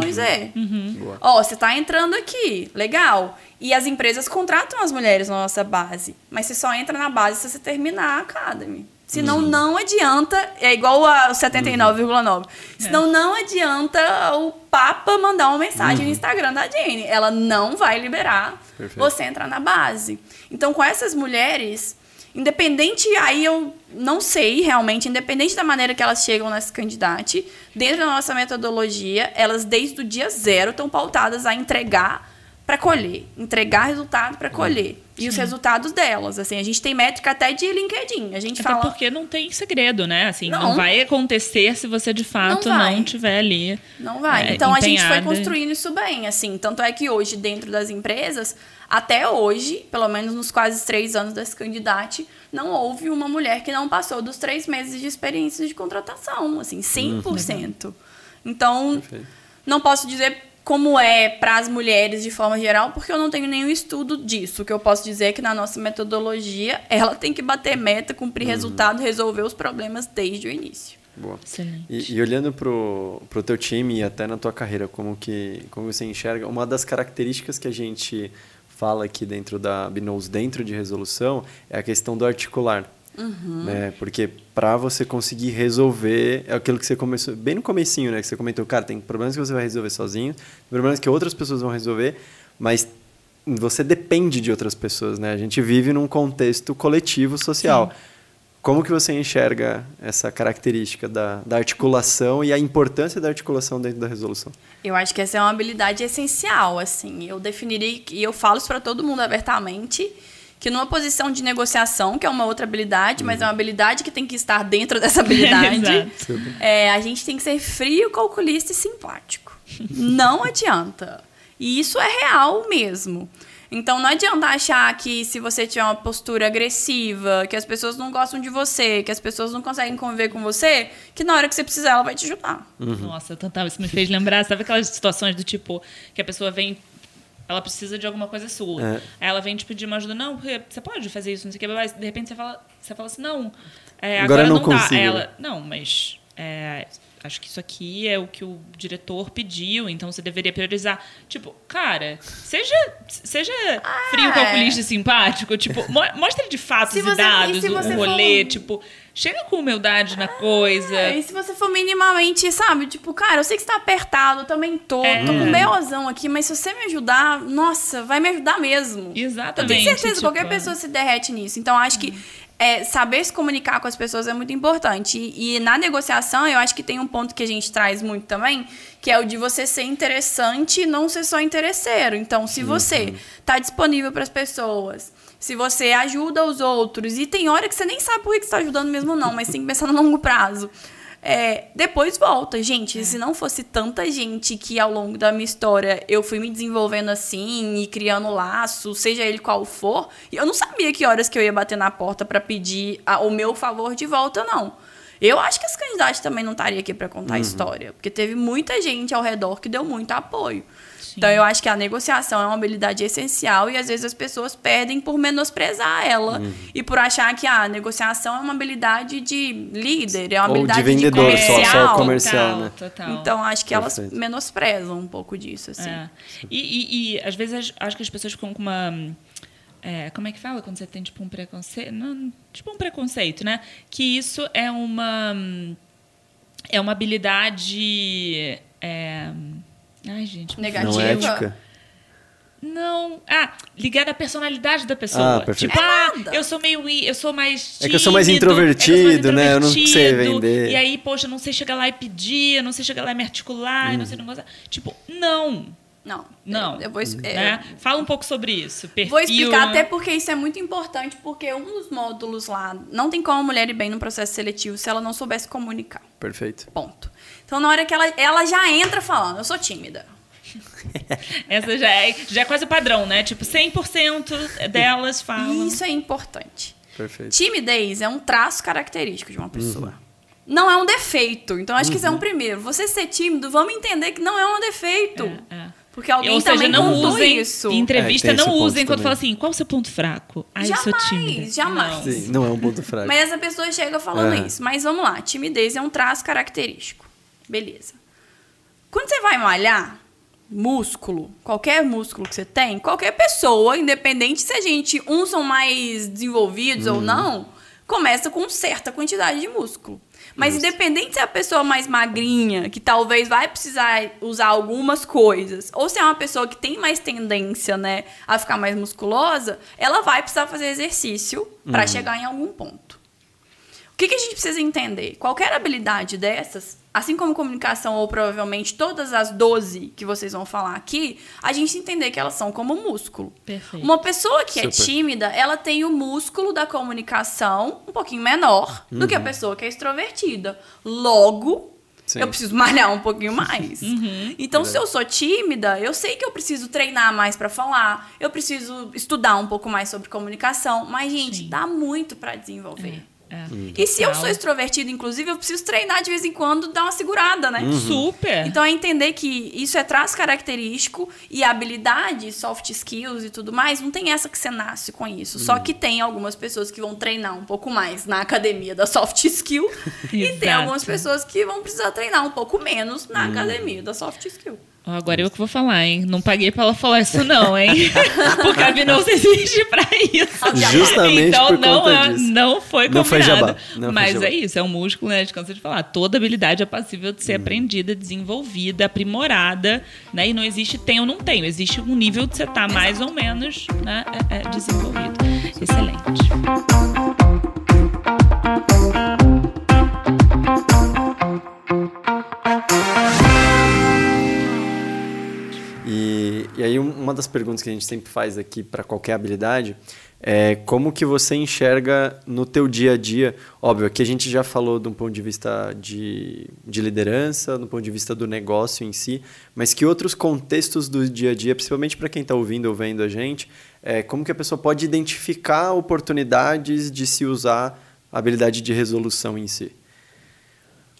S1: Boa.
S2: Ó, você tá entrando aqui, legal. E as empresas contratam as mulheres na nossa base. Mas você só entra na base se você terminar a Academy. Senão não adianta, é igual a 79,9. Senão não adianta o Papa mandar uma mensagem no Instagram da Jane. Ela não vai liberar
S1: Perfeito.
S2: você entrar na base. Então, com essas mulheres, independente, aí eu não sei realmente, independente da maneira que elas chegam nesse candidato, dentro da nossa metodologia, elas desde o dia zero estão pautadas a entregar para colher, entregar resultado para colher. E os resultados delas, assim, a gente tem métrica até de LinkedIn. A gente
S3: Até
S2: fala
S3: porque não tem segredo, né? Assim, não,
S2: Não.
S3: vai acontecer se você de fato
S2: Não
S3: não, tiver ali.
S2: Não vai.
S3: é,
S2: então a gente foi
S3: empenhada.
S2: construindo isso bem, assim. Tanto é que hoje, dentro das empresas, até hoje, pelo menos nos quase três anos desse candidato, não houve uma mulher que não passou dos três meses de experiência de contratação, assim, 100%. Então,
S1: Perfeito.
S2: não posso dizer como é para as mulheres de forma geral, porque eu não tenho nenhum estudo disso. O que eu posso dizer é que na nossa metodologia, ela tem que bater meta, cumprir resultado, resolver os problemas desde o início.
S1: Boa.
S3: Excelente.
S1: E, e olhando pro, pro teu time e até na tua carreira, como que como você enxerga, uma das características que a gente fala aqui dentro da Binous, dentro de resolução, é a questão do articular. Né? Porque para você conseguir resolver, é aquilo que você começou, bem no comecinho, né? Que você comentou, cara, tem problemas que você vai resolver sozinho, problemas que outras pessoas vão resolver, mas você depende de outras pessoas, né? A gente vive num contexto coletivo social. Como que você enxerga essa característica da, da articulação e a importância da articulação dentro da resolução?
S2: Eu acho que essa é uma habilidade essencial, assim. Eu definiria, e eu falo isso para todo mundo abertamente, que numa posição de negociação, que é uma outra habilidade, mas é uma habilidade que tem que estar dentro dessa habilidade, <laughs> é, a gente tem que ser frio, calculista e simpático. Não adianta. E isso é real mesmo. Então não adianta achar que se você tiver uma postura agressiva, que as pessoas não gostam de você, que as pessoas não conseguem conviver com você, que na hora que você precisar ela vai te ajudar.
S3: Nossa, total. Isso me fez lembrar, sabe aquelas situações do tipo que a pessoa vem. Ela precisa de alguma coisa sua.
S1: É.
S3: Aí ela vem te pedir uma ajuda. Não, porque você pode fazer isso, não sei o que. Mas de repente você fala, você fala assim, não. é,
S1: Agora
S3: agora,
S1: não
S3: não, dá.
S1: consigo.
S3: Aí ela, não, mas é, acho que isso aqui é o que o diretor pediu, então você deveria priorizar. Tipo, cara, seja, seja frio,
S2: é.
S3: calculista e simpático. Tipo, mo mostre de fatos <laughs>
S2: Se
S3: e
S2: você- e
S3: dados
S2: se
S3: o, o rolê.
S2: for-
S3: Tipo, chega com humildade na coisa.
S2: É, e se você for minimamente, sabe, tipo, cara, eu sei que você tá apertado, eu também tô,
S3: É.
S2: tô com um aqui, mas se você me ajudar, nossa, vai me ajudar mesmo. Eu
S3: Exatamente.
S2: tenho certeza que
S3: tipo,
S2: qualquer pessoa se derrete nisso. Então, acho que é, saber se comunicar com as pessoas é muito importante. E, e na negociação, eu acho que tem um ponto que a gente traz muito também, que é o de você ser interessante e não ser só interesseiro. Então, se você tá disponível para as pessoas, se você ajuda os outros, e tem hora que você nem sabe por que você tá ajudando mesmo, não, mas tem que pensar no longo prazo. É, depois volta. Gente, se não fosse tanta gente que ao longo da minha história eu fui me desenvolvendo assim e criando laço, seja ele qual for, eu não sabia que horas que eu ia bater na porta pra pedir a- o meu favor de volta, não. Eu acho que as candidatas também não estariam aqui pra contar a história, porque teve muita gente ao redor que deu muito apoio. Então eu acho que a negociação é uma habilidade essencial e às vezes as pessoas perdem por menosprezar ela e por achar que a negociação é uma habilidade de líder, é uma
S1: Ou de
S2: habilidade
S1: vendedor,
S2: de
S1: só- só
S2: comercial.
S1: comercial,
S3: total,
S1: né?
S3: Total.
S2: Então acho que elas
S1: Perfeito.
S2: menosprezam um pouco disso, assim.
S3: É. E, e- e, às vezes acho que as pessoas ficam com uma. é, como é que fala quando você tem tipo um preconceito? Não, tipo um preconceito, né? Que isso é uma. É uma habilidade. é, ai, gente.
S2: Negativa.
S1: Não é ética?
S3: Não. Ah, ligada à personalidade da pessoa.
S1: Ah, perfeito.
S3: tipo,
S2: É
S3: ah,
S2: nada.
S3: eu sou meio. i- Eu sou mais.
S1: É que eu sou mais
S3: tímido, é que eu sou mais
S1: introvertido, né? Eu não sei
S3: introvertido,
S1: vender.
S3: E aí, poxa, eu não sei chegar lá e pedir, eu não sei chegar lá e me articular, eu não sei
S1: Uhum.
S3: negócio. Tipo, não.
S2: Não.
S3: Não.
S2: Eu, eu vou, es- é,
S3: Né? Fala um pouco sobre isso. Perfil,
S2: Vou explicar
S3: né?
S2: até porque isso é muito importante, porque um dos módulos lá, não tem como a mulher ir bem no processo seletivo se ela não soubesse comunicar.
S1: Perfeito.
S2: Ponto. Então, na hora que ela, ela já entra falando, eu sou tímida. <laughs>
S3: Essa já é, já é quase o padrão, né? Tipo, 100% delas falam.
S2: Isso é importante.
S1: Perfeito.
S2: Timidez é um traço característico de uma pessoa. Não é um defeito. Então, acho que isso é um primeiro. Você ser tímido, vamos entender que não é um defeito.
S3: É, é.
S2: Porque alguém
S3: Ou seja,
S2: também
S3: não usem
S2: isso.
S3: em entrevista,
S1: É,
S3: não usem quando fala assim, qual o seu ponto fraco? Ai, eu sou
S2: Jamais,
S3: tímida.
S2: jamais.
S3: Não.
S1: Sim, não é um ponto fraco.
S2: Mas essa pessoa chega falando
S1: É.
S2: isso. Mas vamos lá, timidez é um traço característico. Beleza. Quando você vai malhar músculo, qualquer músculo que você tem, qualquer pessoa, independente se a gente, uns são mais desenvolvidos
S1: Uhum.
S2: ou não, começa com certa quantidade de músculo. Mas independente se é a pessoa mais magrinha, que talvez vai precisar usar algumas coisas, ou se é uma pessoa que tem mais tendência, né, a ficar mais musculosa, ela vai precisar fazer exercício para chegar em algum ponto. O que, que a gente precisa entender? Qualquer habilidade dessas, assim como comunicação ou provavelmente todas as 12 que vocês vão falar aqui, a gente entender que elas são como músculo.
S3: Perfeito.
S2: Uma pessoa que é
S1: Super.
S2: tímida, ela tem o músculo da comunicação um pouquinho menor do que a pessoa que é extrovertida. Logo,
S1: Sim.
S2: eu preciso malhar um pouquinho mais. Então, se eu sou tímida, eu sei que eu preciso treinar mais pra falar, eu preciso estudar um pouco mais sobre comunicação, mas gente,
S3: Sim.
S2: dá muito pra desenvolver.
S3: É,
S2: E se eu sou extrovertida, inclusive, eu preciso treinar de vez em quando, dar uma segurada, né?
S3: Super.
S2: Então é entender que isso é traço característico e habilidade, soft skills e tudo mais, não tem essa que você nasce com isso. Só que tem algumas pessoas que vão treinar um pouco mais na academia da soft skill <laughs> e tem algumas pessoas que vão precisar treinar um pouco menos na academia da soft skill.
S3: Agora eu que vou falar, hein? Não paguei pra ela falar isso, não, hein? <laughs> Porque a Binance existe pra isso. <laughs>
S1: Justamente
S3: então,
S1: por
S3: não,
S1: conta
S3: é-
S1: disso.
S3: não foi
S1: Não foi
S3: combinado.
S1: jabá, não foi
S3: Mas
S1: jabá.
S3: é isso, é um músculo, né? A gente cansa de falar. Toda habilidade é passível de ser
S1: Uhum.
S3: aprendida, desenvolvida, aprimorada, né? E não existe tem ou não tem. Existe um nível de você estar mais ou menos né, é- é desenvolvido. Excelente.
S1: E, aí um- uma das perguntas que a gente sempre faz aqui para qualquer habilidade é como que você enxerga no teu dia a dia, óbvio, aqui a gente já falou de um ponto de vista de, de liderança, do ponto de vista do negócio em si, mas que outros contextos do dia a dia, principalmente para quem está ouvindo ou vendo a gente, é, como que a pessoa pode identificar oportunidades de se usar a habilidade de resolução em si?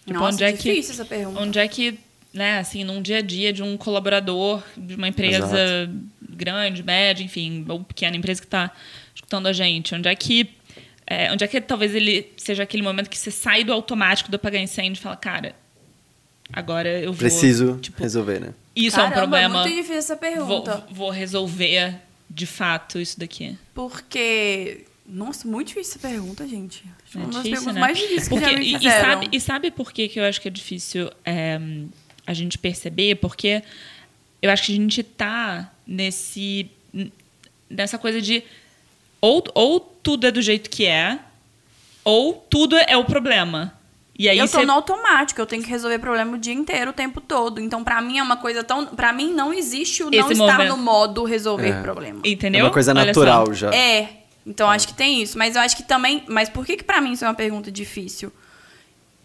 S3: Tipo,
S2: Nossa,
S3: onde é que-
S2: difícil essa pergunta.
S3: Onde é que, né, assim, num dia a dia de um colaborador de uma empresa
S1: Exato.
S3: grande, média, enfim, ou pequena empresa que está escutando a gente, onde é que é, onde é que talvez ele seja aquele momento que você sai do automático do apagar incêndio e fala, cara, agora eu vou
S1: Preciso
S3: tipo,
S1: resolver, né?
S3: isso é um
S2: Caramba,
S3: problema.
S2: muito difícil essa
S3: Vou,
S2: pergunta.
S3: vou resolver de fato isso daqui.
S2: Porque. Nossa, muito difícil essa pergunta, gente. Acho
S3: É
S2: uma das
S3: difícil,
S2: perguntas
S3: né?
S2: mais difíceis
S3: Porque-
S2: que já me
S3: e- e,
S2: fizeram.
S3: sabe, e sabe por que, que eu acho que é difícil é, a gente perceber? Porque eu acho que a gente tá nesse nessa coisa de ou, ou tudo é do jeito que é, ou tudo é o problema. E aí
S2: eu tô
S3: você
S2: no automático, eu tenho que resolver problema o dia inteiro, o tempo todo. Então, pra mim, é uma coisa tão. Pra mim, não existe o não
S3: Esse
S2: estar
S3: momento-
S2: no modo resolver
S1: É.
S2: problema.
S3: entendeu?
S1: É uma coisa
S3: Olha
S1: natural
S3: só.
S1: já.
S2: É. Então, acho que tem isso. Mas eu acho que também. Mas por que, que pra mim isso é uma pergunta difícil?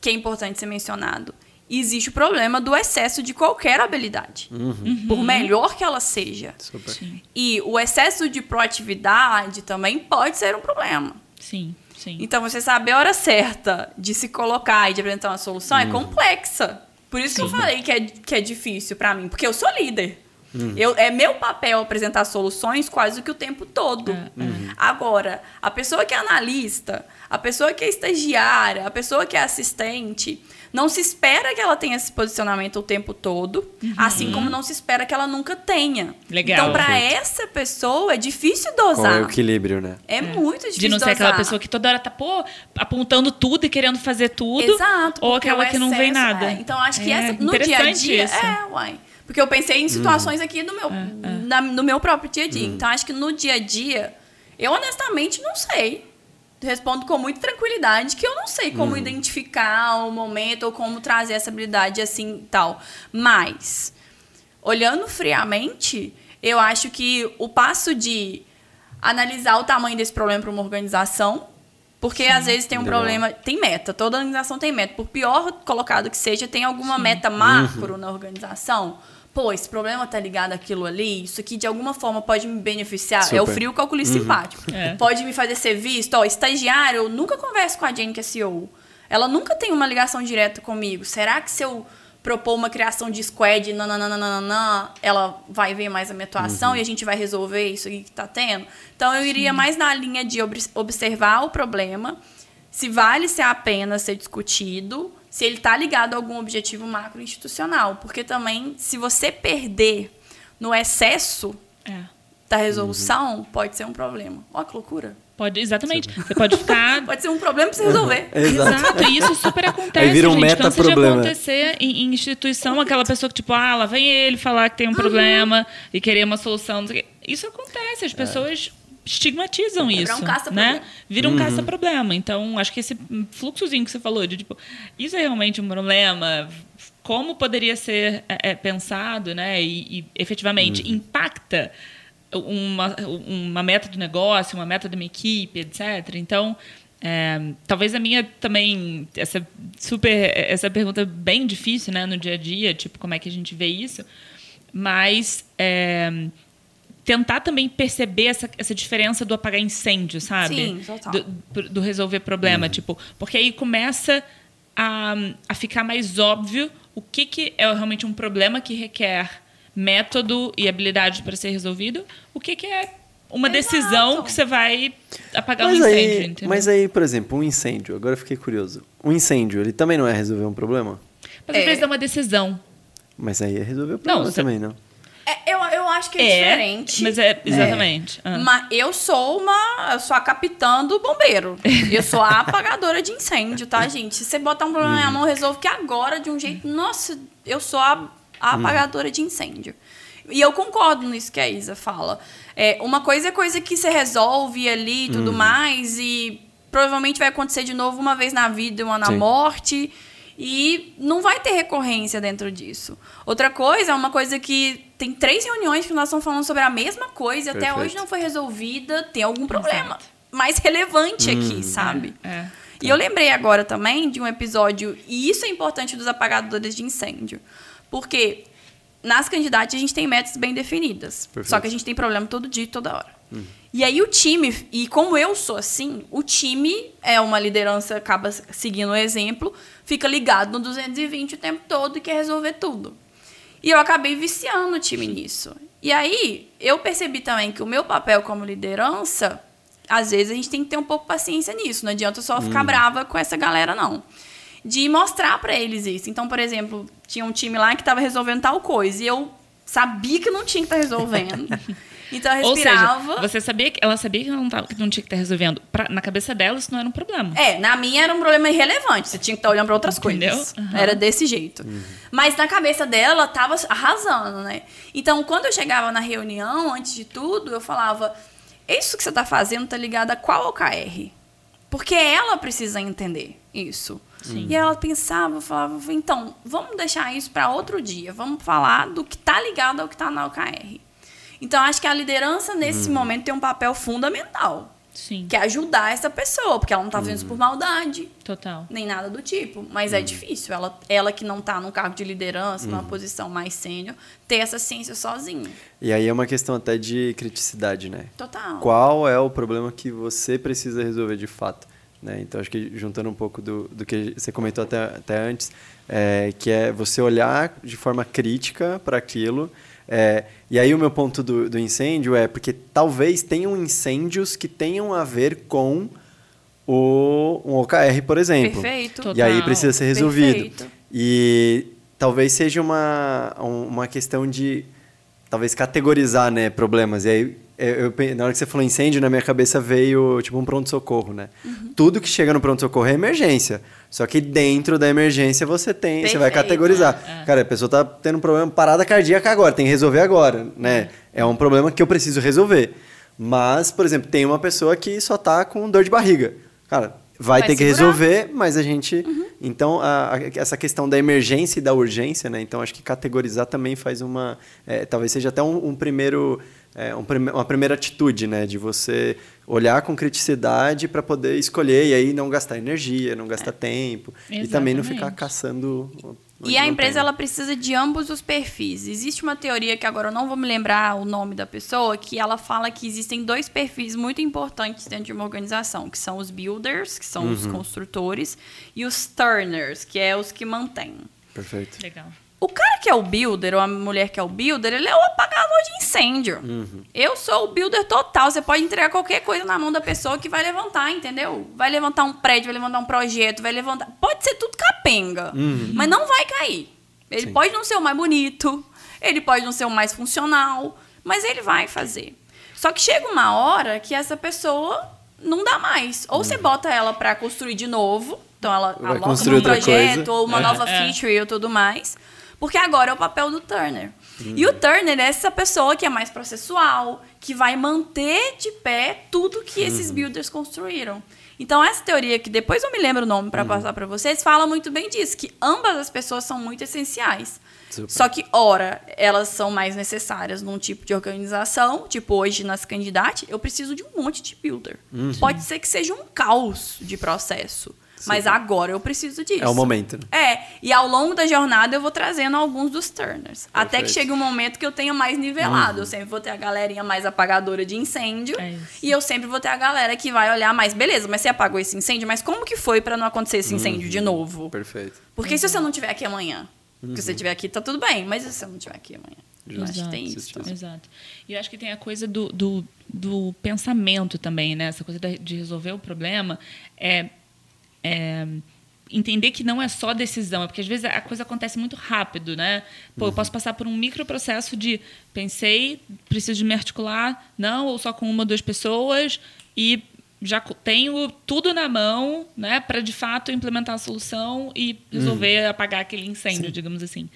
S2: Que é importante ser mencionado. Existe o problema do excesso de qualquer habilidade. Por melhor que ela seja.
S1: Super.
S3: Sim,
S2: E o excesso de proatividade também pode ser um problema.
S3: sim, sim.
S2: Então, você saber a hora certa de se colocar e de apresentar uma solução é complexa. Por isso que eu falei que é, que é difícil pra mim, porque eu sou líder. Eu, é meu papel apresentar soluções quase que o tempo todo.
S3: É,
S2: Agora, a pessoa que é analista, a pessoa que é estagiária, a pessoa que é assistente, não se espera que ela tenha esse posicionamento o tempo todo, assim como não se espera que ela nunca tenha.
S3: Legal.
S2: Então, pra
S1: Perfeito.
S2: essa pessoa é difícil
S1: Qual é
S2: dosar.
S1: o equilíbrio, né?
S2: É, muito difícil
S3: De não ser aquela
S2: dosar.
S3: pessoa que toda hora tá, pô, apontando tudo e querendo fazer tudo.
S2: Exato.
S3: Ou aquela que não vê
S2: excesso-
S3: nada.
S2: é. Então, acho que
S3: É
S2: essa, no dia a
S3: interessante
S2: dia.
S3: isso.
S2: É, uai. Porque eu pensei em situações aqui do meu,
S3: É,
S2: na- no meu próprio dia a dia. Então, acho que no dia a dia, eu honestamente não sei. Respondo com muita tranquilidade que eu não sei como identificar o momento ou como trazer essa habilidade assim e tal. Mas, olhando friamente, eu acho que o passo de analisar o tamanho desse problema para uma organização, porque às vezes tem um
S1: legal.
S2: problema, tem meta, toda organização tem meta. Por pior colocado que seja, tem alguma meta macro na organização. Pô, esse problema tá ligado àquilo ali, isso aqui de alguma forma pode me beneficiar. É o
S1: Super.
S2: frio cálculo simpático.
S3: É.
S2: Pode me fazer ser visto. Ó, estagiário, eu nunca converso com a Jane, que é CEO. Ela nunca tem uma ligação direta comigo. Será que se eu propor uma criação de squad, nananana, ela vai ver mais a minha atuação e a gente vai resolver isso aqui que tá tendo? Então eu iria mais na linha de obs- observar o problema, se vale ser a pena ser discutido, se ele tá ligado a algum objetivo macro institucional. Porque também, se você perder no excesso
S3: É.
S2: da resolução, pode ser um problema. Olha que loucura.
S3: Pode, exatamente. Você pode ficar. <laughs>
S2: Pode ser um problema pra você resolver.
S3: Exato, e isso super acontece.
S1: Aí vira um
S3: gente. Cansa de
S1: meta-problema.
S3: acontecer em, em instituição, aquela pessoa que, tipo, ah, lá vem ele falar que tem um problema e querer uma solução. Isso acontece, as pessoas estigmatizam
S2: Virar
S3: isso.
S2: um caça-problema.
S3: né? Vira um caça-problema. Então, acho que esse fluxozinho que você falou, de tipo, isso é realmente um problema. Como poderia ser é, é, pensado, né? E, e efetivamente impacta uma, uma meta do negócio, uma meta de uma equipe, etc. Então, é, talvez a minha também essa super essa pergunta é bem difícil, né, no dia a dia, tipo como é que a gente vê isso, mas é, tentar também perceber essa, essa diferença do apagar incêndio, sabe?
S2: Sim, total.
S3: Do, do resolver problema, tipo, porque aí começa a, a ficar mais óbvio o que, que é realmente um problema que requer método e habilidade para ser resolvido, o que, que é uma
S2: Exato.
S3: decisão que você vai apagar
S1: Mas
S3: um incêndio,
S1: aí,
S3: entendeu?
S1: mas aí, por exemplo, um incêndio, agora eu fiquei curioso. Um incêndio, ele também não é resolver um problema?
S3: Mas às
S2: É.
S3: vezes é uma decisão.
S1: Mas aí é resolver o problema
S3: Não, você-
S1: também, não?
S2: É, eu acho que é, diferente.
S3: Mas é, exatamente. Ah.
S2: Mas eu sou uma. Eu sou a capitã do bombeiro. Eu sou a <laughs> apagadora de incêndio, tá, gente? Se você botar um problema na minha mão, eu resolvo que agora, de um jeito. Nossa, eu sou a, a apagadora de incêndio. E eu concordo nisso que a Isa fala. É, uma coisa é coisa que você resolve ali e tudo mais, e provavelmente vai acontecer de novo uma vez na vida, uma na
S1: Sim.
S2: morte. E não vai ter recorrência dentro disso. Outra coisa é uma coisa que tem três reuniões que nós estamos falando sobre a mesma coisa e até
S1: Perfeito.
S2: hoje não foi resolvida, tem algum problema mais relevante aqui, sabe?
S3: É.
S2: E eu lembrei agora também de um episódio, e isso é importante dos apagadores de incêndio, porque nas candidatas a gente tem metas bem definidas,
S1: Perfeito.
S2: só que a gente tem problema todo dia e toda hora. E aí o time, e como eu sou assim, o time é uma liderança, acaba seguindo o exemplo, fica ligado no 220 o tempo todo e quer resolver tudo. E eu acabei viciando o time nisso. E aí, eu percebi também que o meu papel como liderança, às vezes a gente tem que ter um pouco de paciência nisso. Não adianta só ficar brava com essa galera, não. De mostrar pra eles isso. Então, por exemplo, tinha um time lá que tava resolvendo tal coisa. E eu sabia que não tinha que estar resolvendo. <laughs> Então eu
S3: Ou
S2: respirava.
S3: seja, você sabia que ela sabia que não, tava, que não tinha que estar resolvendo. Pra- na cabeça dela, isso não era um problema.
S2: É, na minha era um problema irrelevante. Você tinha que estar olhando para outras
S3: Entendeu?
S2: coisas.
S3: Aham.
S2: Era desse jeito. Mas na cabeça dela, ela tava arrasando, né? Então, quando eu chegava na reunião, antes de tudo, eu falava: Isso que você tá fazendo tá ligado a qual OKR? Porque ela precisa entender isso.
S3: Sim.
S2: E ela pensava, falava, então, vamos deixar isso para outro dia. Vamos falar do que tá ligado ao que tá na OKR. Então, acho que a liderança, nesse momento, tem um papel fundamental.
S3: Sim,
S2: Que é ajudar essa pessoa, porque ela não tá fazendo isso por maldade,
S3: total.
S2: nem nada do tipo. Mas é difícil. Ela, ela que não tá num cargo de liderança, numa posição mais sênior, ter essa ciência sozinha.
S1: E aí é uma questão até de criticidade, né?
S2: Total.
S1: Qual é o problema que você precisa resolver de fato? Né? Então, acho que juntando um pouco do, do que você comentou até, até antes, é, que é você olhar de forma crítica para aquilo. É, e aí o meu ponto do, do incêndio é porque talvez tenham incêndios que tenham a ver com o, um OKR, por exemplo.
S2: Perfeito.
S1: E aí
S3: Total.
S1: precisa ser resolvido.
S2: Perfeito.
S1: E talvez seja uma, um- uma questão de talvez categorizar né, problemas. E aí, eu, eu pe- na hora que você falou incêndio, na minha cabeça veio tipo um pronto-socorro, né?
S2: Uhum.
S1: Tudo que chega no pronto-socorro é emergência. Só que dentro da emergência você tem, você vai
S2: Perfeito.
S1: categorizar.
S3: É, é.
S1: Cara, a pessoa tá tendo um problema, parada cardíaca agora, tem que resolver agora, né? É um problema que eu preciso resolver. Mas, por exemplo, tem uma pessoa que só tá com dor de barriga. Cara, vai,
S2: Vai
S1: ter que
S2: segurar.
S1: resolver, mas a gente. Então, a- a- essa questão da emergência e da urgência, né? Então, acho que categorizar também faz uma. é, talvez seja até um, um primeiro. É, um prime- uma primeira atitude, né? De você olhar com criticidade para poder escolher e aí não gastar energia, não gastar tempo. E também não ficar
S3: Exatamente.
S1: caçando.
S2: E a empresa
S1: tem.
S2: ela precisa de ambos os perfis. Existe uma teoria que agora eu não vou me lembrar o nome da pessoa, que ela fala que existem dois perfis muito importantes dentro de uma organização, que são os builders, que são os construtores, e os turners, que é os que mantêm.
S1: Perfeito.
S3: Legal.
S2: O cara que é o builder, ou a mulher que é o builder, ele é o apagador de incêndio. Eu sou o builder total. Você pode entregar qualquer coisa na mão da pessoa que vai levantar, entendeu? Vai levantar um prédio, vai levantar um projeto, vai levantar. Pode ser tudo capenga, mas não vai cair. Ele
S1: Sim.
S2: pode não ser o mais bonito, ele pode não ser o mais funcional, mas ele vai fazer. Só que chega uma hora que essa pessoa não dá mais. Ou você bota ela pra construir de novo, então ela
S1: Vai
S2: aloca
S1: outra
S2: projeto
S1: coisa.
S2: ou uma
S3: É.
S2: nova
S3: É.
S2: feature e tudo mais. Porque agora é o papel do Turner. E o Turner é essa pessoa que é mais processual, que vai manter de pé tudo que esses builders construíram. Então, essa teoria, que depois eu me lembro o nome para passar para vocês, fala muito bem disso, que ambas as pessoas são muito essenciais.
S1: Super.
S2: Só que, ora, elas são mais necessárias num tipo de organização, tipo hoje nas candidatas, eu preciso de um monte de builder. Pode ser que seja um caos de processo, mas agora eu preciso disso.
S1: É o momento. né?
S2: É, e ao longo da jornada eu vou trazendo alguns dos turners. Até que
S1: Perfeito.
S2: chegue um momento que eu tenha mais nivelado. Eu sempre vou ter a galerinha mais apagadora de incêndio.
S3: É
S2: e eu sempre vou ter a galera que vai olhar mais, beleza, mas você apagou esse incêndio, mas como que foi pra não acontecer esse incêndio de novo?
S1: Perfeito.
S2: Porque se você não estiver aqui amanhã, se você estiver aqui, tá tudo bem, mas e se você não estiver aqui amanhã? Eu acho que tem isso. Também.
S3: Exato. E eu acho que tem a coisa do, do, do pensamento também, né? Essa coisa de resolver o problema é, é entender que não é só decisão, é porque às vezes a coisa acontece muito rápido, né? Pô, eu posso passar por um microprocesso de pensei, preciso de me articular, não, ou só com uma ou duas pessoas e já tenho tudo na mão, né, para de fato implementar a solução e resolver apagar aquele incêndio, digamos assim.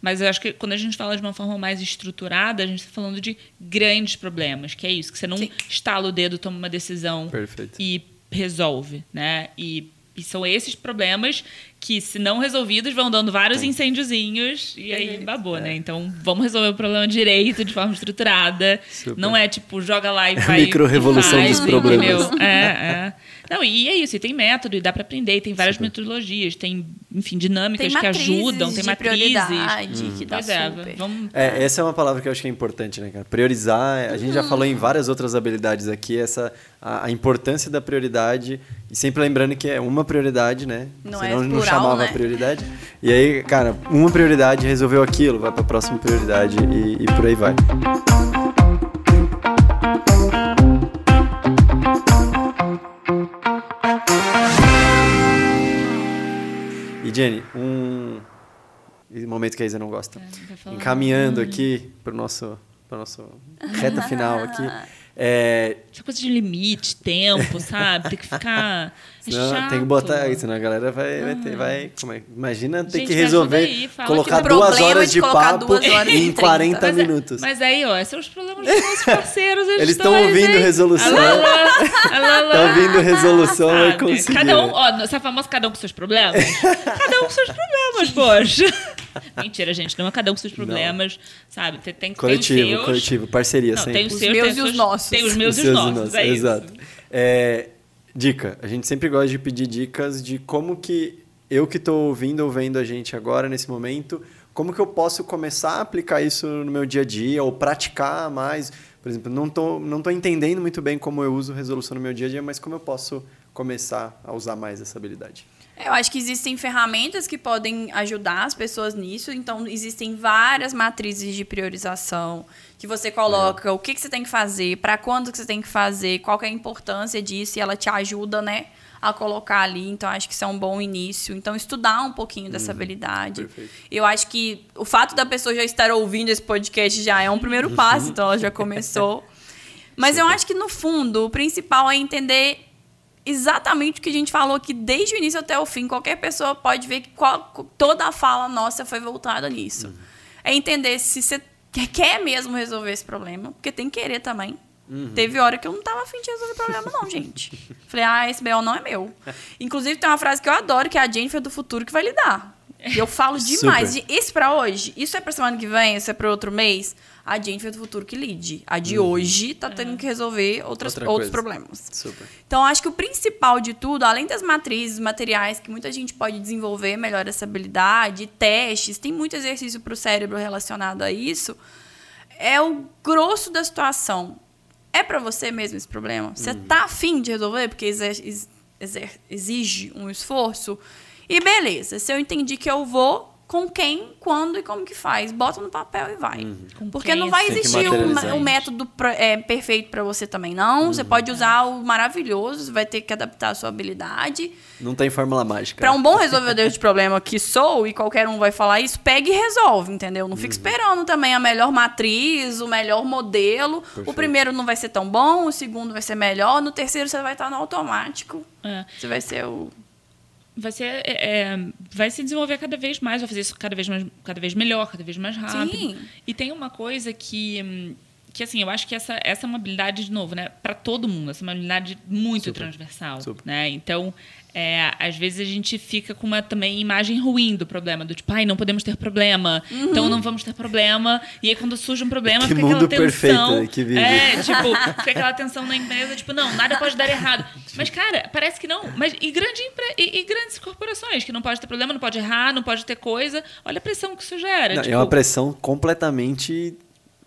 S3: Mas eu acho que quando a gente fala de uma forma mais estruturada, a gente está falando de grandes problemas, que é isso, que você não
S2: Sim.
S3: estala o dedo, toma uma decisão
S1: Perfeito.
S3: e resolve, né? E, e são esses problemas que, se não resolvidos, vão dando vários incêndiozinhos e aí babou, né? Então, vamos resolver o problema direito, de forma estruturada.
S1: Super.
S3: Não é tipo, joga lá e <laughs> vai.
S1: micro-revolução dos problemas.
S3: entendeu? É, é. Não, e é isso, e tem método, e dá para aprender, e tem várias metodologias, tem, enfim, dinâmicas
S2: Tem
S3: que ajudam, tem
S2: de
S3: matrizes.
S2: prioridade que dá
S3: Pois é,
S2: super.
S3: vamos.
S1: É, essa é uma palavra que eu acho que é importante, né, cara? Priorizar, a gente já falou em várias outras habilidades aqui, essa a, a importância da prioridade, e sempre lembrando que é uma prioridade, né?
S2: Não
S1: Senão
S2: é
S1: não
S2: plural,
S1: chamava
S2: né?
S1: prioridade. E aí, cara, uma prioridade resolveu aquilo, vai pra próxima prioridade e, e por aí vai. Jenny, um momento que a Isa não gosta.
S3: falar.
S1: Encaminhando aqui para o nosso, pro nosso reta final aqui. <laughs> É,
S3: Essa coisa de limite, tempo, sabe? Tem que ficar. <laughs> É chato.
S1: tem que botar isso, senão a galera vai, vai ter, vai, como é? Imagina ter
S3: Gente,
S1: que resolver,
S3: aí,
S1: colocar duas horas
S2: de colocar
S1: papo
S2: horas
S1: em
S2: em
S1: 40
S3: Mas, é-
S1: minutos.
S3: mas aí, ó, esses são os problemas dos <laughs> nossos parceiros.
S1: Eles
S3: estão
S1: estão
S3: aí,
S1: ouvindo
S3: gente.
S1: resolução. Tá ouvindo resolução, vai
S3: sabe?
S1: conseguir.
S3: Cada um, ó, essa famosa cada um com seus problemas. <laughs> cada um com seus problemas, poxa. <laughs> Mentira, gente, não é cada um com seus problemas, sabe? Tem, tem, tem
S1: Coletivo,
S3: os seus,
S1: coletivo, parceria
S3: Não,
S1: sempre.
S3: tem os
S2: Os
S3: seus,
S2: meus
S3: tem
S2: e os
S3: seus-
S2: nossos.
S3: Tem os meus e os
S1: seus
S3: nossos, é isso.
S1: Exato. É, dica. A gente sempre gosta de pedir dicas de como que eu que estou ouvindo ou vendo a gente agora, nesse momento, como que eu posso começar a aplicar isso no meu dia a dia ou praticar mais. Por exemplo, não tô, não tô entendendo muito bem como eu uso resolução no meu dia a dia, mas como eu posso começar a usar mais essa habilidade.
S2: Eu acho que existem ferramentas que podem ajudar as pessoas nisso. Então, existem várias matrizes de priorização que você coloca o que, que você tem que fazer, para quando que você tem que fazer, qual que é a importância disso e ela te ajuda, né, a colocar ali. Então, acho que isso é um bom início. Então, estudar um pouquinho dessa habilidade.
S1: perfeito.
S2: Eu acho que o fato da pessoa já estar ouvindo esse podcast já é um primeiro <laughs> passo, então ela já começou. Mas eu acho que, no fundo, o principal é entender exatamente o que a gente falou aqui desde o início até o fim. Qualquer pessoa pode ver que qual- toda a fala nossa foi voltada nisso. É entender se você quer- mesmo resolver esse problema, porque tem que querer também. Teve hora que eu não tava afim de resolver problema, não, gente. <laughs> Falei, ah, esse BO não é meu. Inclusive, tem uma frase que eu adoro, que é a Jennifer do futuro que vai lidar. E eu falo <laughs> demais.
S1: Super.
S2: De, Esse pra hoje, isso é pra semana que vem, isso é pra outro mês. A Jennifer do futuro que lide. A de hoje tá tendo que resolver outras,
S1: Outra
S2: outros
S1: coisa.
S2: problemas.
S1: Super.
S2: Então, acho que o principal de tudo, além das matrizes, materiais, que muita gente pode desenvolver melhor essa habilidade, testes, tem muito exercício para o cérebro relacionado a isso, é o grosso da situação. É para você mesmo esse problema? Você tá afim de resolver porque exige um esforço? E beleza, se eu entendi que eu vou, com quem, quando e como que faz? Bota no papel e vai.
S3: Com
S2: Porque não vai existir um, um método pra- é, perfeito para você também, não. Você pode usar o maravilhoso, você vai ter que adaptar a sua habilidade.
S1: Não tem fórmula mágica.
S2: Para um bom resolvedor de problema que sou, e qualquer um vai falar isso, pega e resolve, entendeu? Não fica esperando também a melhor matriz, o melhor modelo. O primeiro não vai ser tão bom, o segundo vai ser melhor, no terceiro você vai estar no automático.
S3: É.
S2: Você vai ser o.
S3: vai ser é, é, vai se desenvolver cada vez mais, vai fazer isso cada vez mais, cada vez melhor, cada vez mais rápido.
S2: Sim.
S3: E tem uma coisa que que assim, eu acho que essa, essa é uma habilidade de novo, né, para todo mundo, essa é uma habilidade muito
S1: Super.
S3: transversal,
S1: Super.
S3: né? Então, é, às vezes a gente fica com uma também imagem ruim do problema, do tipo, ai, não podemos ter problema, então não vamos ter problema. E aí quando surge um problema,
S1: Que
S3: fica
S1: mundo
S3: aquela tensão.
S1: perfeito, né, que vive.
S3: É, tipo, fica aquela tensão na empresa, tipo, não, nada pode dar errado. Mas, cara, parece que não. Mas e, grande empre- e, e grandes corporações, que não pode ter problema, não pode errar, não pode ter coisa. Olha a pressão que isso gera.
S1: Não,
S3: tipo,
S1: é uma pressão completamente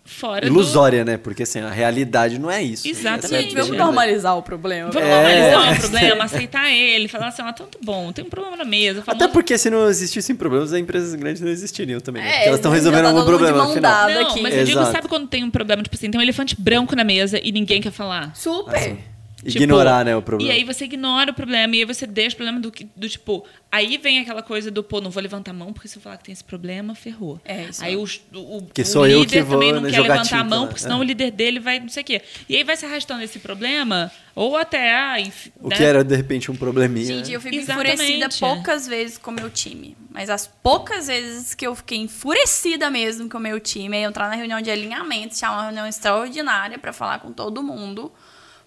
S3: fora
S1: ilusória, né? Porque assim, a realidade não é isso.
S3: Exatamente.
S1: É
S3: Vamos
S2: normalizar o problema.
S3: do. Vamos
S1: É.
S3: normalizar o problema, aceitar ele, falar assim, ó, tanto bom, tem um problema na mesa.
S1: Até
S3: famoso-
S1: porque se não existissem problemas, as empresas grandes não existiriam também. né?
S2: É,
S1: elas estão resolvendo
S2: tá
S1: algum problema.
S3: Não,
S2: aqui.
S3: mas eu digo,
S1: Exato.
S3: sabe quando tem um problema, tipo assim, tem um elefante branco na mesa e ninguém quer falar?
S2: Super.
S1: Ignorar, né, o problema.
S3: E aí você ignora o problema, e aí você deixa o problema do, que- do tipo. Aí vem aquela coisa do, pô, não vou levantar a mão, porque se eu falar que tem esse problema, ferrou.
S2: É, isso
S3: Aí
S2: é.
S3: o, o,
S1: Que
S3: o
S1: sou eu
S3: líder
S1: que vou,
S3: também não
S1: né,
S3: quer levantar a
S1: tinta,
S3: mão,
S1: né?
S3: porque senão
S1: É.
S3: o líder dele vai não sei o quê. E aí vai se arrastando esse problema, ou até. Ah, enf-
S1: O
S3: né?
S1: que era, de repente, um probleminha.
S2: Gente,
S1: né?
S2: eu fico
S3: Exatamente.
S2: enfurecida poucas vezes com o meu time. Mas as poucas vezes que eu fiquei enfurecida mesmo com o meu time, é entrar na reunião de alinhamento, chamar uma reunião extraordinária pra falar com todo mundo.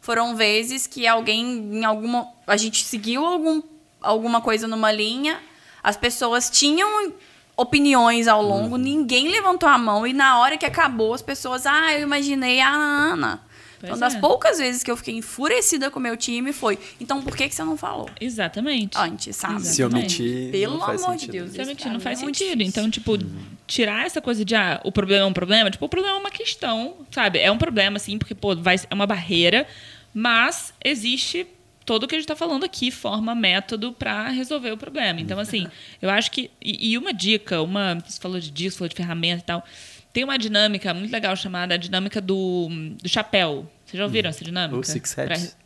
S2: Foram vezes que alguém, em alguma. A gente seguiu algum, alguma coisa numa linha, as pessoas tinham opiniões ao longo,
S1: Uhum.
S2: ninguém levantou a mão, e na hora que acabou, as pessoas, ah, eu imaginei a Ana.
S3: Pois
S2: Então, das
S3: é.
S2: poucas vezes que eu fiquei enfurecida com o meu time, foi, então por que, que você não falou?
S3: Exatamente.
S2: antes, sabe?
S1: Se
S3: Exatamente.
S1: omitir.
S2: Pelo
S1: não faz
S2: amor de
S1: sentido.
S2: Deus.
S3: Realmente
S2: Isso pra
S3: não faz
S2: é
S3: sentido.
S2: difícil.
S3: Então, tipo, tirar essa coisa de, ah, o problema é um problema, tipo, o problema é uma questão, sabe? É um problema, sim, porque, pô, vai, é uma barreira, mas existe todo o que a gente tá falando aqui, forma, método para resolver o problema. Então, assim, eu acho que. E, e uma dica, uma. Você falou de disso, falou de ferramenta e tal. Tem uma dinâmica muito legal chamada a dinâmica do, do chapéu. Vocês já ouviram essa dinâmica?
S1: O Six
S3: Pra-
S1: Hats.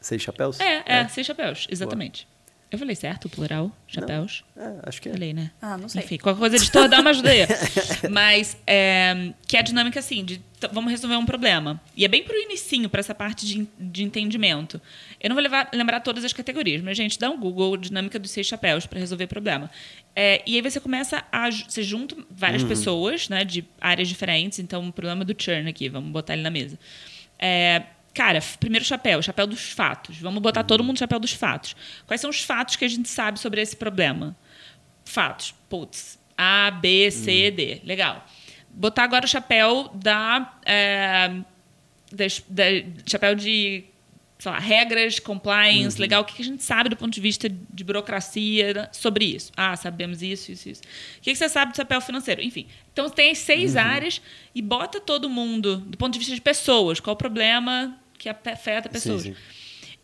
S1: Seis chapéus?
S3: É, é, seis chapéus, exatamente. Eu falei certo, o plural, chapéus.
S1: É, acho que é.
S3: Falei, né?
S2: Ah, não sei.
S3: Enfim, qualquer coisa, editor, dá uma ajuda aí. <laughs> Mas, é, que é a dinâmica assim, de vamos resolver um problema. E é bem pro inicinho, para essa parte de, de entendimento. Eu não vou levar- lembrar todas as categorias, mas, gente, dá um Google, dinâmica dos seis chapéus, para resolver problema. É, e aí você começa a... Você junta várias pessoas, né, de áreas diferentes. Então, o problema do churn aqui, vamos botar ele na mesa. É, cara, primeiro chapéu, chapéu dos fatos. Vamos botar todo mundo no chapéu dos fatos. Quais são os fatos que a gente sabe sobre esse problema? Fatos. Putz. A, B, C, D. Legal. Botar agora o chapéu da. é, da- chapéu de. Sei lá, regras, compliance, legal. O que a gente sabe do ponto de vista de burocracia né, sobre isso? Ah, sabemos isso, isso, isso. O que você sabe do chapéu financeiro? Enfim. Então tem as seis áreas e bota todo mundo do ponto de vista de pessoas. Qual o problema que afeta pessoas?
S1: sim.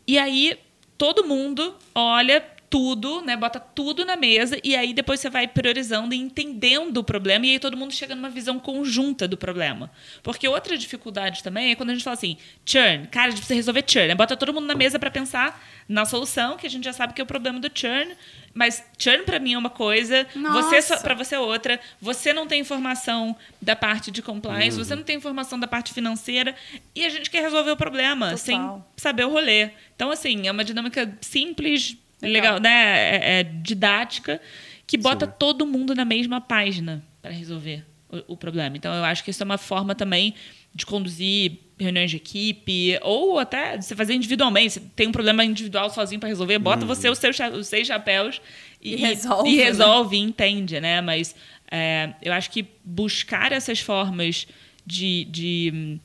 S3: E aí todo mundo olha tudo, né? Bota tudo na mesa e aí depois você vai priorizando e entendendo o problema e aí todo mundo chega numa visão conjunta do problema. Porque outra dificuldade também é quando a gente fala assim, churn, cara, a gente precisa resolver churn. Né? Bota todo mundo na mesa para pensar na solução, que a gente já sabe que é o problema do churn, mas churn para mim é uma coisa, você
S2: Nossa.
S3: para você é outra, você não tem informação da parte de compliance, você não tem informação da parte financeira e a gente quer resolver o problema
S2: Total.
S3: sem saber o rolê. Então, assim, é uma dinâmica simples, legal,
S2: Legal.
S3: né? É, é didática, que bota todo mundo na mesma página para resolver o, o problema. Então, eu acho que isso é uma forma também de conduzir reuniões de equipe, ou até de você fazer individualmente. Você tem um problema individual sozinho para resolver, bota você os seus os seis chapéus e,
S2: E resolve,
S3: e
S2: né?
S3: resolve, e entende, né? Mas é, eu acho que buscar essas formas de, de,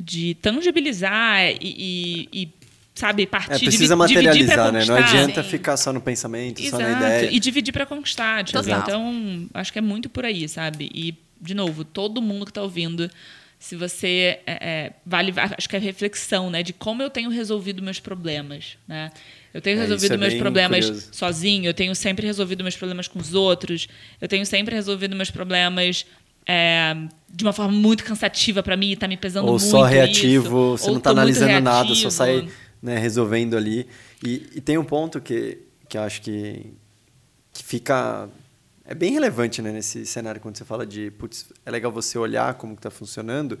S3: de tangibilizar e, e- e, sabe, partir
S1: É, precisa materializar, né? Não adianta
S2: Sim.
S1: ficar só no pensamento, só na
S3: Exato.
S1: ideia.
S3: E dividir para conquistar. Tipo,
S2: Total.
S3: então, acho que é muito por aí, sabe? E, de novo, todo mundo que está ouvindo, se você. é, é, vale, acho que é reflexão, né? De como eu tenho resolvido meus problemas, né? Eu tenho
S1: É,
S3: resolvido
S1: é
S3: meus problemas
S1: curioso.
S3: sozinho, eu tenho sempre resolvido meus problemas com os outros, eu tenho sempre resolvido meus problemas. é, de uma forma muito cansativa para mim, tá me pesando
S1: Ou
S3: muito.
S1: só reativo,
S3: isso.
S1: você
S3: Ou
S1: não está
S3: tô muito
S1: analisando nada, só
S3: reativo.
S1: sai né, resolvendo ali. E, e tem um ponto que, que eu acho que, que fica. É bem relevante né, nesse cenário quando você fala de. Putz, é legal você olhar como está funcionando.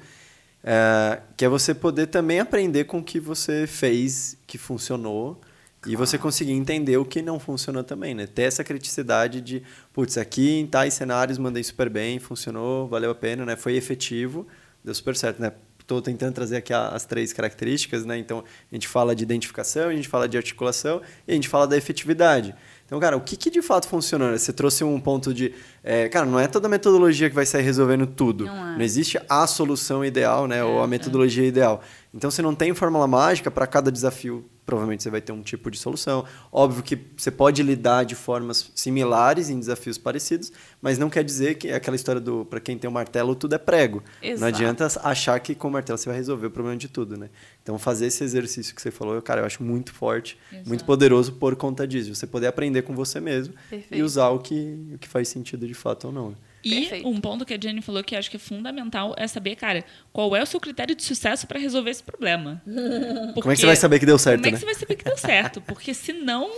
S1: é, que é você poder também aprender com o que você fez que funcionou e você conseguir entender o que não funcionou também, né? Ter essa criticidade de, putz, aqui em tais cenários mandei super bem, funcionou, valeu a pena, né? Foi efetivo, deu super certo, né? Estou tentando trazer aqui as três características, né? Então, a gente fala de identificação, a gente fala de articulação e a gente fala da efetividade. Então, cara, o que, que de fato funcionou? Você trouxe um ponto de... é, cara, não é toda metodologia que vai sair resolvendo tudo.
S2: Não é.
S1: Não existe a solução ideal, né? Ou a
S3: É,
S1: metodologia ideal. Então, você não tem fórmula mágica para cada desafio. Provavelmente você vai ter um tipo de solução. Óbvio que você pode lidar de formas similares em desafios parecidos, mas não quer dizer que é aquela história do para quem tem um martelo tudo é prego. Não
S2: Exato.
S1: adianta achar que com o martelo você vai resolver o problema de tudo, né? Então fazer esse exercício que você falou, cara, eu acho muito forte,
S3: Exato.
S1: muito poderoso por conta disso. Você poder aprender com você mesmo e
S2: Perfeito.
S1: usar o que, o que faz sentido de fato ou não. né?
S3: E
S2: Perfeito.
S3: um ponto que a Jenny falou que acho que é fundamental é saber, cara, qual é o seu critério de sucesso para resolver esse problema. <laughs>
S1: Como é que você vai saber que deu certo,
S3: Como é que
S1: né?
S3: você vai saber que deu certo? Porque senão,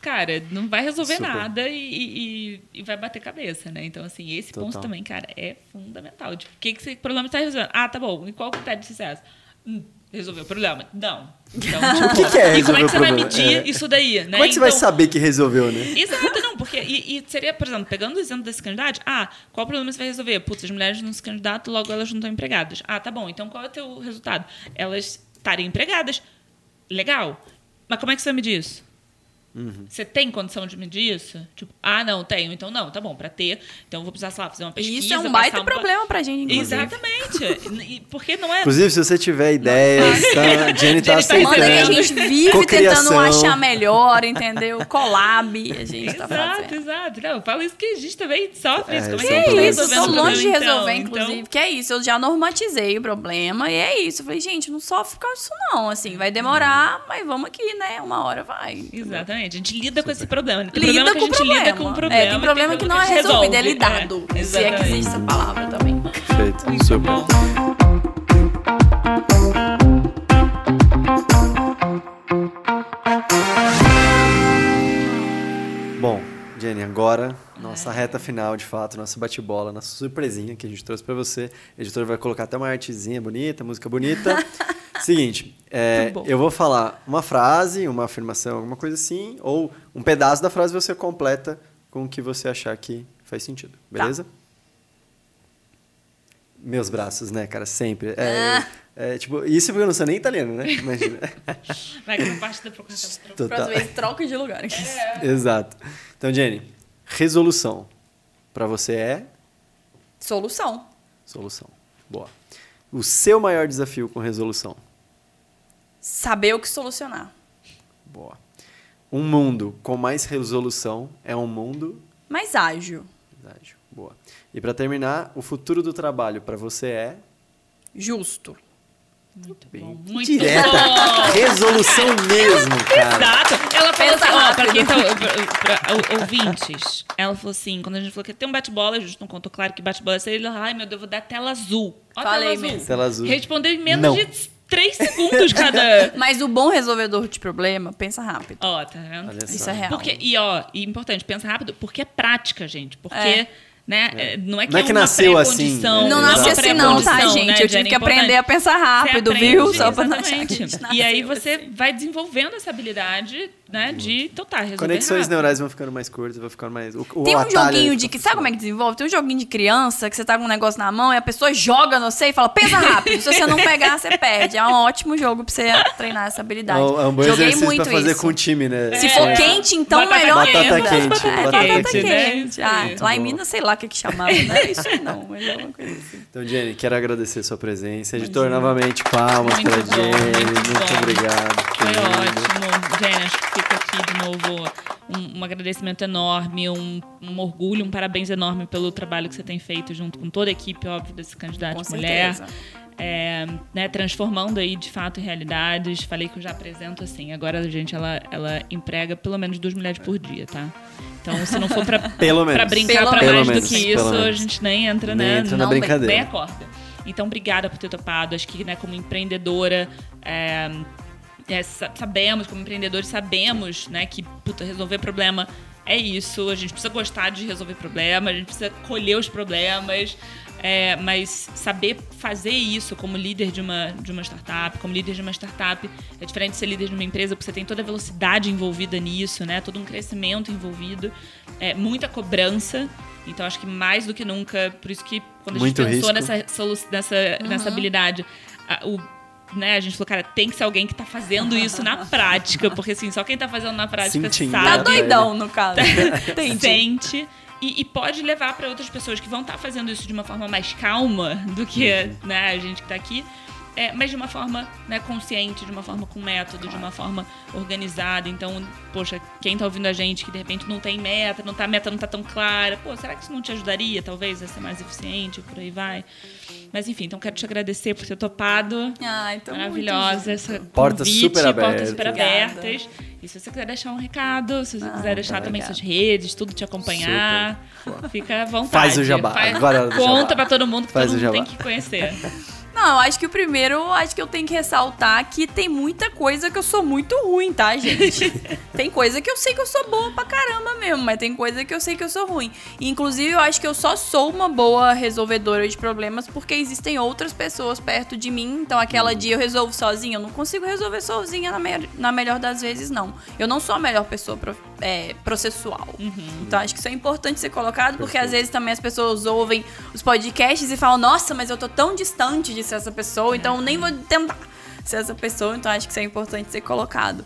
S3: cara, não vai resolver
S1: Super.
S3: nada e, e- e vai bater cabeça, né? Então, assim, esse ponto
S1: Total.
S3: também, cara, é fundamental. Tipo, o que, que esse problema está resolvendo? Ah, tá bom. E qual o critério de sucesso? Hum, resolveu o problema? Não. Então, <laughs>
S1: O que, que é
S3: e como é que você vai medir
S1: É.
S3: isso daí, né?
S1: Como é que você vai
S3: Então-
S1: saber que resolveu, né?
S3: Exato, porque. E, e seria, por exemplo, pegando o exemplo desse candidato, ah, qual problema você vai resolver? Putz, as mulheres não se candidatam, logo elas não estão empregadas. Ah, tá bom, então qual é o teu resultado? Elas estarem empregadas. Legal. Mas como é que você vai medir isso?
S1: Uhum.
S3: Você tem condição de medir isso? Tipo, ah, não, tenho. Então, não, tá bom, pra ter. Então, eu vou precisar, sei lá, fazer uma pesquisa.
S2: Isso é um baita
S3: um-
S2: problema pra gente, inclusive.
S3: Exatamente. Porque não é.
S1: Inclusive, se você tiver ideias, tá? Jenny tá
S3: Jenny tá
S1: aceitando.
S2: Manda que a gente vive
S1: Cocriação.
S2: tentando achar melhor, entendeu? Collab, a gente tá
S3: Exato,
S2: fazendo.
S3: exato. Não, eu falo isso que a gente também sofre
S1: É,
S3: isso. Como é que
S1: é
S2: isso, tô longe de
S3: problema,
S2: resolver,
S3: então?
S2: inclusive. Que é isso, eu já normatizei o problema e é isso. Eu falei, gente, não sofre por causa disso, não. Assim, vai demorar, mas vamos aqui, né? Uma hora vai.
S3: Exatamente. A gente lida com esse problema. Tem
S2: Lida
S3: problema que
S2: com
S3: a gente
S2: problema.
S3: lida com o problema.
S2: É, tem problema que não é resolvido, é lidado.
S3: É,
S2: se é que existe essa palavra também.
S1: Perfeito,
S3: Muito
S1: super.
S3: bom.
S1: Bom, Jenny, agora nossa reta final, de fato, nossa bate-bola, nossa surpresinha que a gente trouxe pra você. A editora vai colocar até uma artezinha bonita, música bonita. <laughs> Seguinte, é,
S2: bom.
S1: eu vou falar uma frase, uma afirmação, alguma coisa assim, ou um pedaço da frase você completa com o que você achar que faz sentido, beleza? Meus braços, né, cara? Sempre. É, é, tipo, isso porque eu não sou nem italiano, né? Imagina. <laughs>
S3: Vai que essa parte da.
S1: Total.
S2: Vez, troca de lugar. <laughs>
S1: Exato. Então, Jenny, resolução. Pra você é
S2: Solução.
S1: solução. Boa. O seu maior desafio com resolução.
S2: Saber o que solucionar.
S1: Boa. Um mundo com mais resolução é um mundo.
S2: Mais ágil.
S1: Verdade. Boa. E pra terminar, o futuro do trabalho pra você é.
S2: Justo.
S3: Muito
S1: Bem
S3: bom. Muito
S1: direta.
S3: bom.
S1: resolução mesmo, cara.
S3: Exato. Ela falou
S2: Pensa
S3: assim, ó, pra quem tá, pra, pra, ou- ouvintes, ela falou assim, quando a gente falou que tem um bate-bola, a gente não contou claro que bate-bola é ele, ai meu Deus, eu vou dar tela azul. Ó,
S2: Falei
S3: tela azul.
S2: mesmo.
S1: Tela azul.
S3: Respondeu em menos
S1: Não.
S3: de três segundos cada... <laughs>
S2: Mas o bom resolvedor de problema, pensa rápido.
S3: Ó, tá vendo?
S2: Isso é real.
S3: Porque, e ó, e importante, pensa rápido, porque é prática, gente. Porque,
S2: É.
S3: né, é, não é que
S1: Não é
S3: é,
S1: que
S3: uma
S1: nasceu assim, né?
S2: Não
S3: é uma
S2: assim não, tá,
S3: pré-condição,
S2: gente?
S3: né,
S2: Eu tive que aprender a pensar rápido,
S3: aprende,
S2: viu? Só pra não achar que a gente
S3: E aí
S2: nasceu
S3: você
S2: assim.
S3: vai desenvolvendo essa habilidade, né, de, então tá, resolver
S1: Conexões
S3: rápido.
S1: neurais vão ficando mais curtas, vai ficando mais. O, o
S2: Tem um joguinho de que. Sabe como é que desenvolve? Tem um joguinho de criança que você tá com um negócio na mão e a pessoa joga no você e fala, pensa rápido. Se você não pegar, você perde. É um ótimo jogo pra você treinar essa habilidade.
S1: É um, é bom
S2: Joguei muito
S1: pra fazer
S2: isso.
S1: com o time, né?
S2: Se
S3: É.
S2: for quente, então
S3: Batata
S2: melhor
S3: quente.
S2: ainda.
S1: Batata quente,
S2: É,
S1: batata
S2: batata
S3: quente, né?
S2: quente. Ah,
S3: Muito
S2: lá em. Minas, sei lá o que que chamava. Não é <laughs> isso aí não, mas é uma coisa assim.
S1: Então, Jenny, quero agradecer a sua presença. Editor, novamente, palmas
S3: Muito
S1: para
S3: bom,
S1: Jenny.
S3: muito
S1: Muito, obrigado.
S3: Foi ótimo. Jenny, acho que de novo um, um agradecimento enorme, um, um orgulho, um parabéns enorme pelo trabalho que você tem feito junto com toda a equipe, óbvio, desse candidato
S2: Com
S3: de mulher.
S2: certeza.
S3: É, né, transformando aí de fato realidades. Falei que eu já apresento assim. Agora a gente ela, ela emprega pelo menos duas mulheres por dia, tá? Então, se não for pra, <laughs>
S1: Pelo
S3: pra
S1: menos.
S3: brincar
S2: Pelo
S3: pra
S1: menos.
S3: mais
S1: Pelo
S3: do que
S1: menos, pelo
S3: isso, a
S1: menos.
S3: gente nem entra,
S1: Nem
S3: né?
S1: entra na
S3: não,
S1: brincadeira.
S3: Nem acorda. Então, obrigada por ter topado. Acho que, né, como empreendedora, é, é, sa- sabemos, como empreendedores, sabemos, né, que puta, resolver problema é isso. A gente precisa gostar de resolver problema, a gente precisa colher os problemas. é, mas saber fazer isso como líder de uma, de uma startup, como líder de uma startup, é diferente de ser líder de uma empresa, porque você tem toda a velocidade envolvida nisso, né? Todo um crescimento envolvido, é, muita cobrança. Então acho que mais do que nunca, por isso que quando a gente
S1: Muito
S3: pensou
S1: risco.
S3: nessa, nessa, nessa habilidade, a, o, né, a gente falou, cara, tem que ser alguém que tá fazendo isso na <laughs> prática, porque assim, só quem tá fazendo na prática
S1: Sentindo,
S2: Tá
S3: sabe,
S2: doidão, no caso. <laughs>
S3: Sente. E, e pode levar para outras pessoas que vão estar fazendo isso de uma forma mais calma do que né, a gente que tá aqui. É, mas de uma forma né, consciente, de uma forma com método, de uma forma organizada. Então, poxa, quem tá ouvindo a gente que de repente não tem meta, não tá, a meta não tá tão clara, pô, será que isso não te ajudaria, talvez, a ser mais eficiente, por aí vai? Mas enfim, então quero te agradecer por ter topado.
S2: Ah, então
S3: Maravilhosa
S2: muito
S3: essa
S1: Portas
S3: convite,
S1: super
S3: portas
S1: abertas.
S3: super
S2: Obrigada.
S3: abertas. E se você quiser deixar um recado, se você
S2: Ah,
S3: quiser deixar
S2: tá
S3: também
S2: legal.
S3: suas redes, tudo te acompanhar, fica à vontade.
S1: Faz o jabá,
S3: Faz- conta
S1: jabá.
S3: pra todo mundo que
S1: Faz
S3: todo
S1: o
S3: mundo tem que conhecer. <laughs>
S2: Não, eu acho que o primeiro, eu acho que eu tenho que ressaltar que tem muita coisa que eu sou muito ruim, tá, gente? <laughs> tem coisa que eu sei que eu sou boa pra caramba mesmo, mas tem coisa que eu sei que eu sou ruim. E, inclusive, eu acho que eu só sou uma boa resolvedora de problemas porque existem outras pessoas perto de mim. Então, aquela dia eu resolvo sozinha. Eu não consigo resolver sozinha na, me- na melhor das vezes, não. Eu não sou a melhor pessoa pro- é, processual. Então, acho que isso é importante ser colocado porque às vezes também as pessoas ouvem os podcasts e falam: Nossa, mas eu tô tão distante de ser essa pessoa, então nem vou tentar ser essa pessoa. Então, acho que isso é importante ser colocado.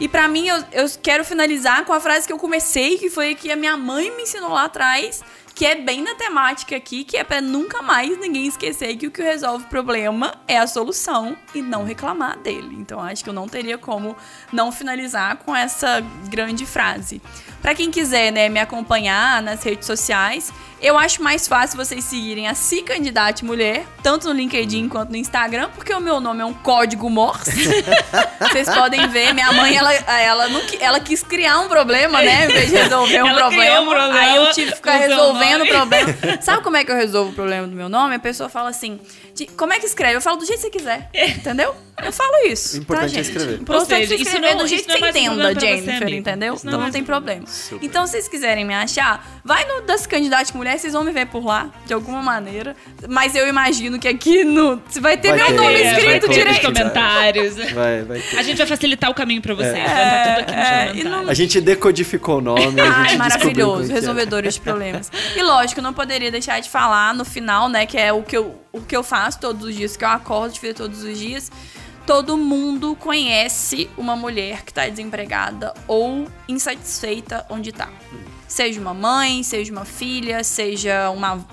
S2: E pra mim, eu, eu quero finalizar com a frase que eu comecei, que foi que a minha mãe me ensinou lá atrás, que é bem na temática aqui, que é pra nunca mais ninguém esquecer que o que resolve o problema é a solução e não reclamar dele. Então acho que eu não teria como não finalizar com essa grande frase. Pra quem quiser, né, me acompanhar nas redes sociais, eu acho mais fácil vocês seguirem a Se Candidate Mulher, tanto no LinkedIn quanto no Instagram, porque o meu nome é um código Morse. <laughs> Vocês podem ver, minha mãe, ela, ela, não, ela quis criar um problema, né? Em vez de resolver um
S3: Ela criou
S2: problema.
S3: um problema
S2: Aí eu tive que ficar resolvendo o problema. <laughs> Sabe como é que eu resolvo o problema do meu nome? A pessoa fala assim: "De- como é que escreve? Eu falo do jeito que você quiser. Entendeu? Eu falo isso.
S1: O importante
S2: tá,
S1: é escrever.
S2: O importante
S3: Ou seja,
S2: é
S3: isso
S2: escrever
S3: não-
S2: do jeito que você
S3: é
S2: entenda,
S3: você,
S2: Jennifer,
S3: amigo.
S2: entendeu?
S3: Não
S2: Então
S3: é
S2: não tem problema.
S1: Super.
S2: Então, se vocês quiserem me achar, vai no das candidatas mulheres, vocês vão me ver por lá, de alguma maneira. Mas eu imagino que aqui no. se Vai ter
S1: Vai
S2: meu
S1: ter,
S2: nome
S1: é, vai
S2: escrito direito.
S3: comentários. <laughs>
S1: Vai, vai ter.
S3: A gente vai facilitar o caminho pra vocês.
S2: É, e
S3: comentários.
S2: não-
S1: A gente decodificou o nome, a gente
S2: Ai, maravilhoso,
S1: é.
S2: resolvedores de problemas. E lógico, não poderia deixar de falar no final, né, que é o que eu, o que eu faço todos os dias, que eu acordo de fazer todos os dias. Todo mundo conhece uma mulher que tá desempregada ou insatisfeita onde tá. Seja uma mãe, seja uma filha, seja uma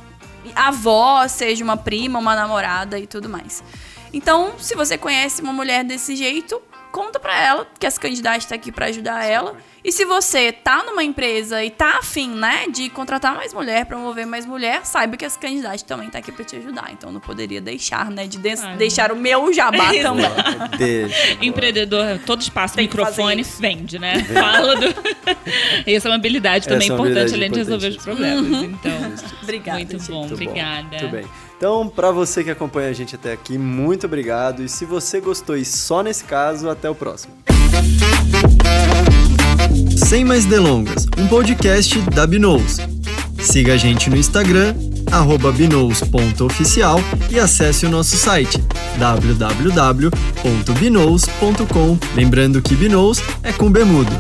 S2: avó, seja uma prima, uma namorada e tudo mais. Então, se você conhece uma mulher desse jeito, conta pra ela que as candidatas tá aqui pra ajudar ela. E se você tá numa empresa e tá afim, né, de contratar mais mulher, promover mais mulher, saiba que as candidatas também tá aqui pra te ajudar. Então não poderia deixar, né, de des-
S3: Ai.
S2: deixar o meu jabá também. <laughs>
S1: Deixa. <laughs>
S3: Empreendedor, todo espaço,
S2: Tem
S3: microfone, vende, né? Fala do. <laughs> Essa é uma habilidade também
S1: Essa é uma
S3: importante,
S1: habilidade
S3: além de resolver os problemas. Então,
S2: Obrigada,
S3: muito
S2: gente.
S3: bom,
S1: Muito bom,
S3: obrigada.
S1: Muito bem. Então, pra você que acompanha a gente até aqui, muito obrigado. E se você gostou e só nesse caso, até o próximo. Sem mais delongas, um podcast da Binous. Siga a gente no Instagram, binous.oficial e acesse o nosso site www.binous.com. Lembrando que Binous é com bemudo.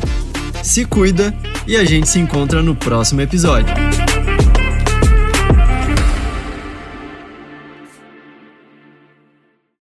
S1: Se cuida e a gente se encontra no próximo episódio.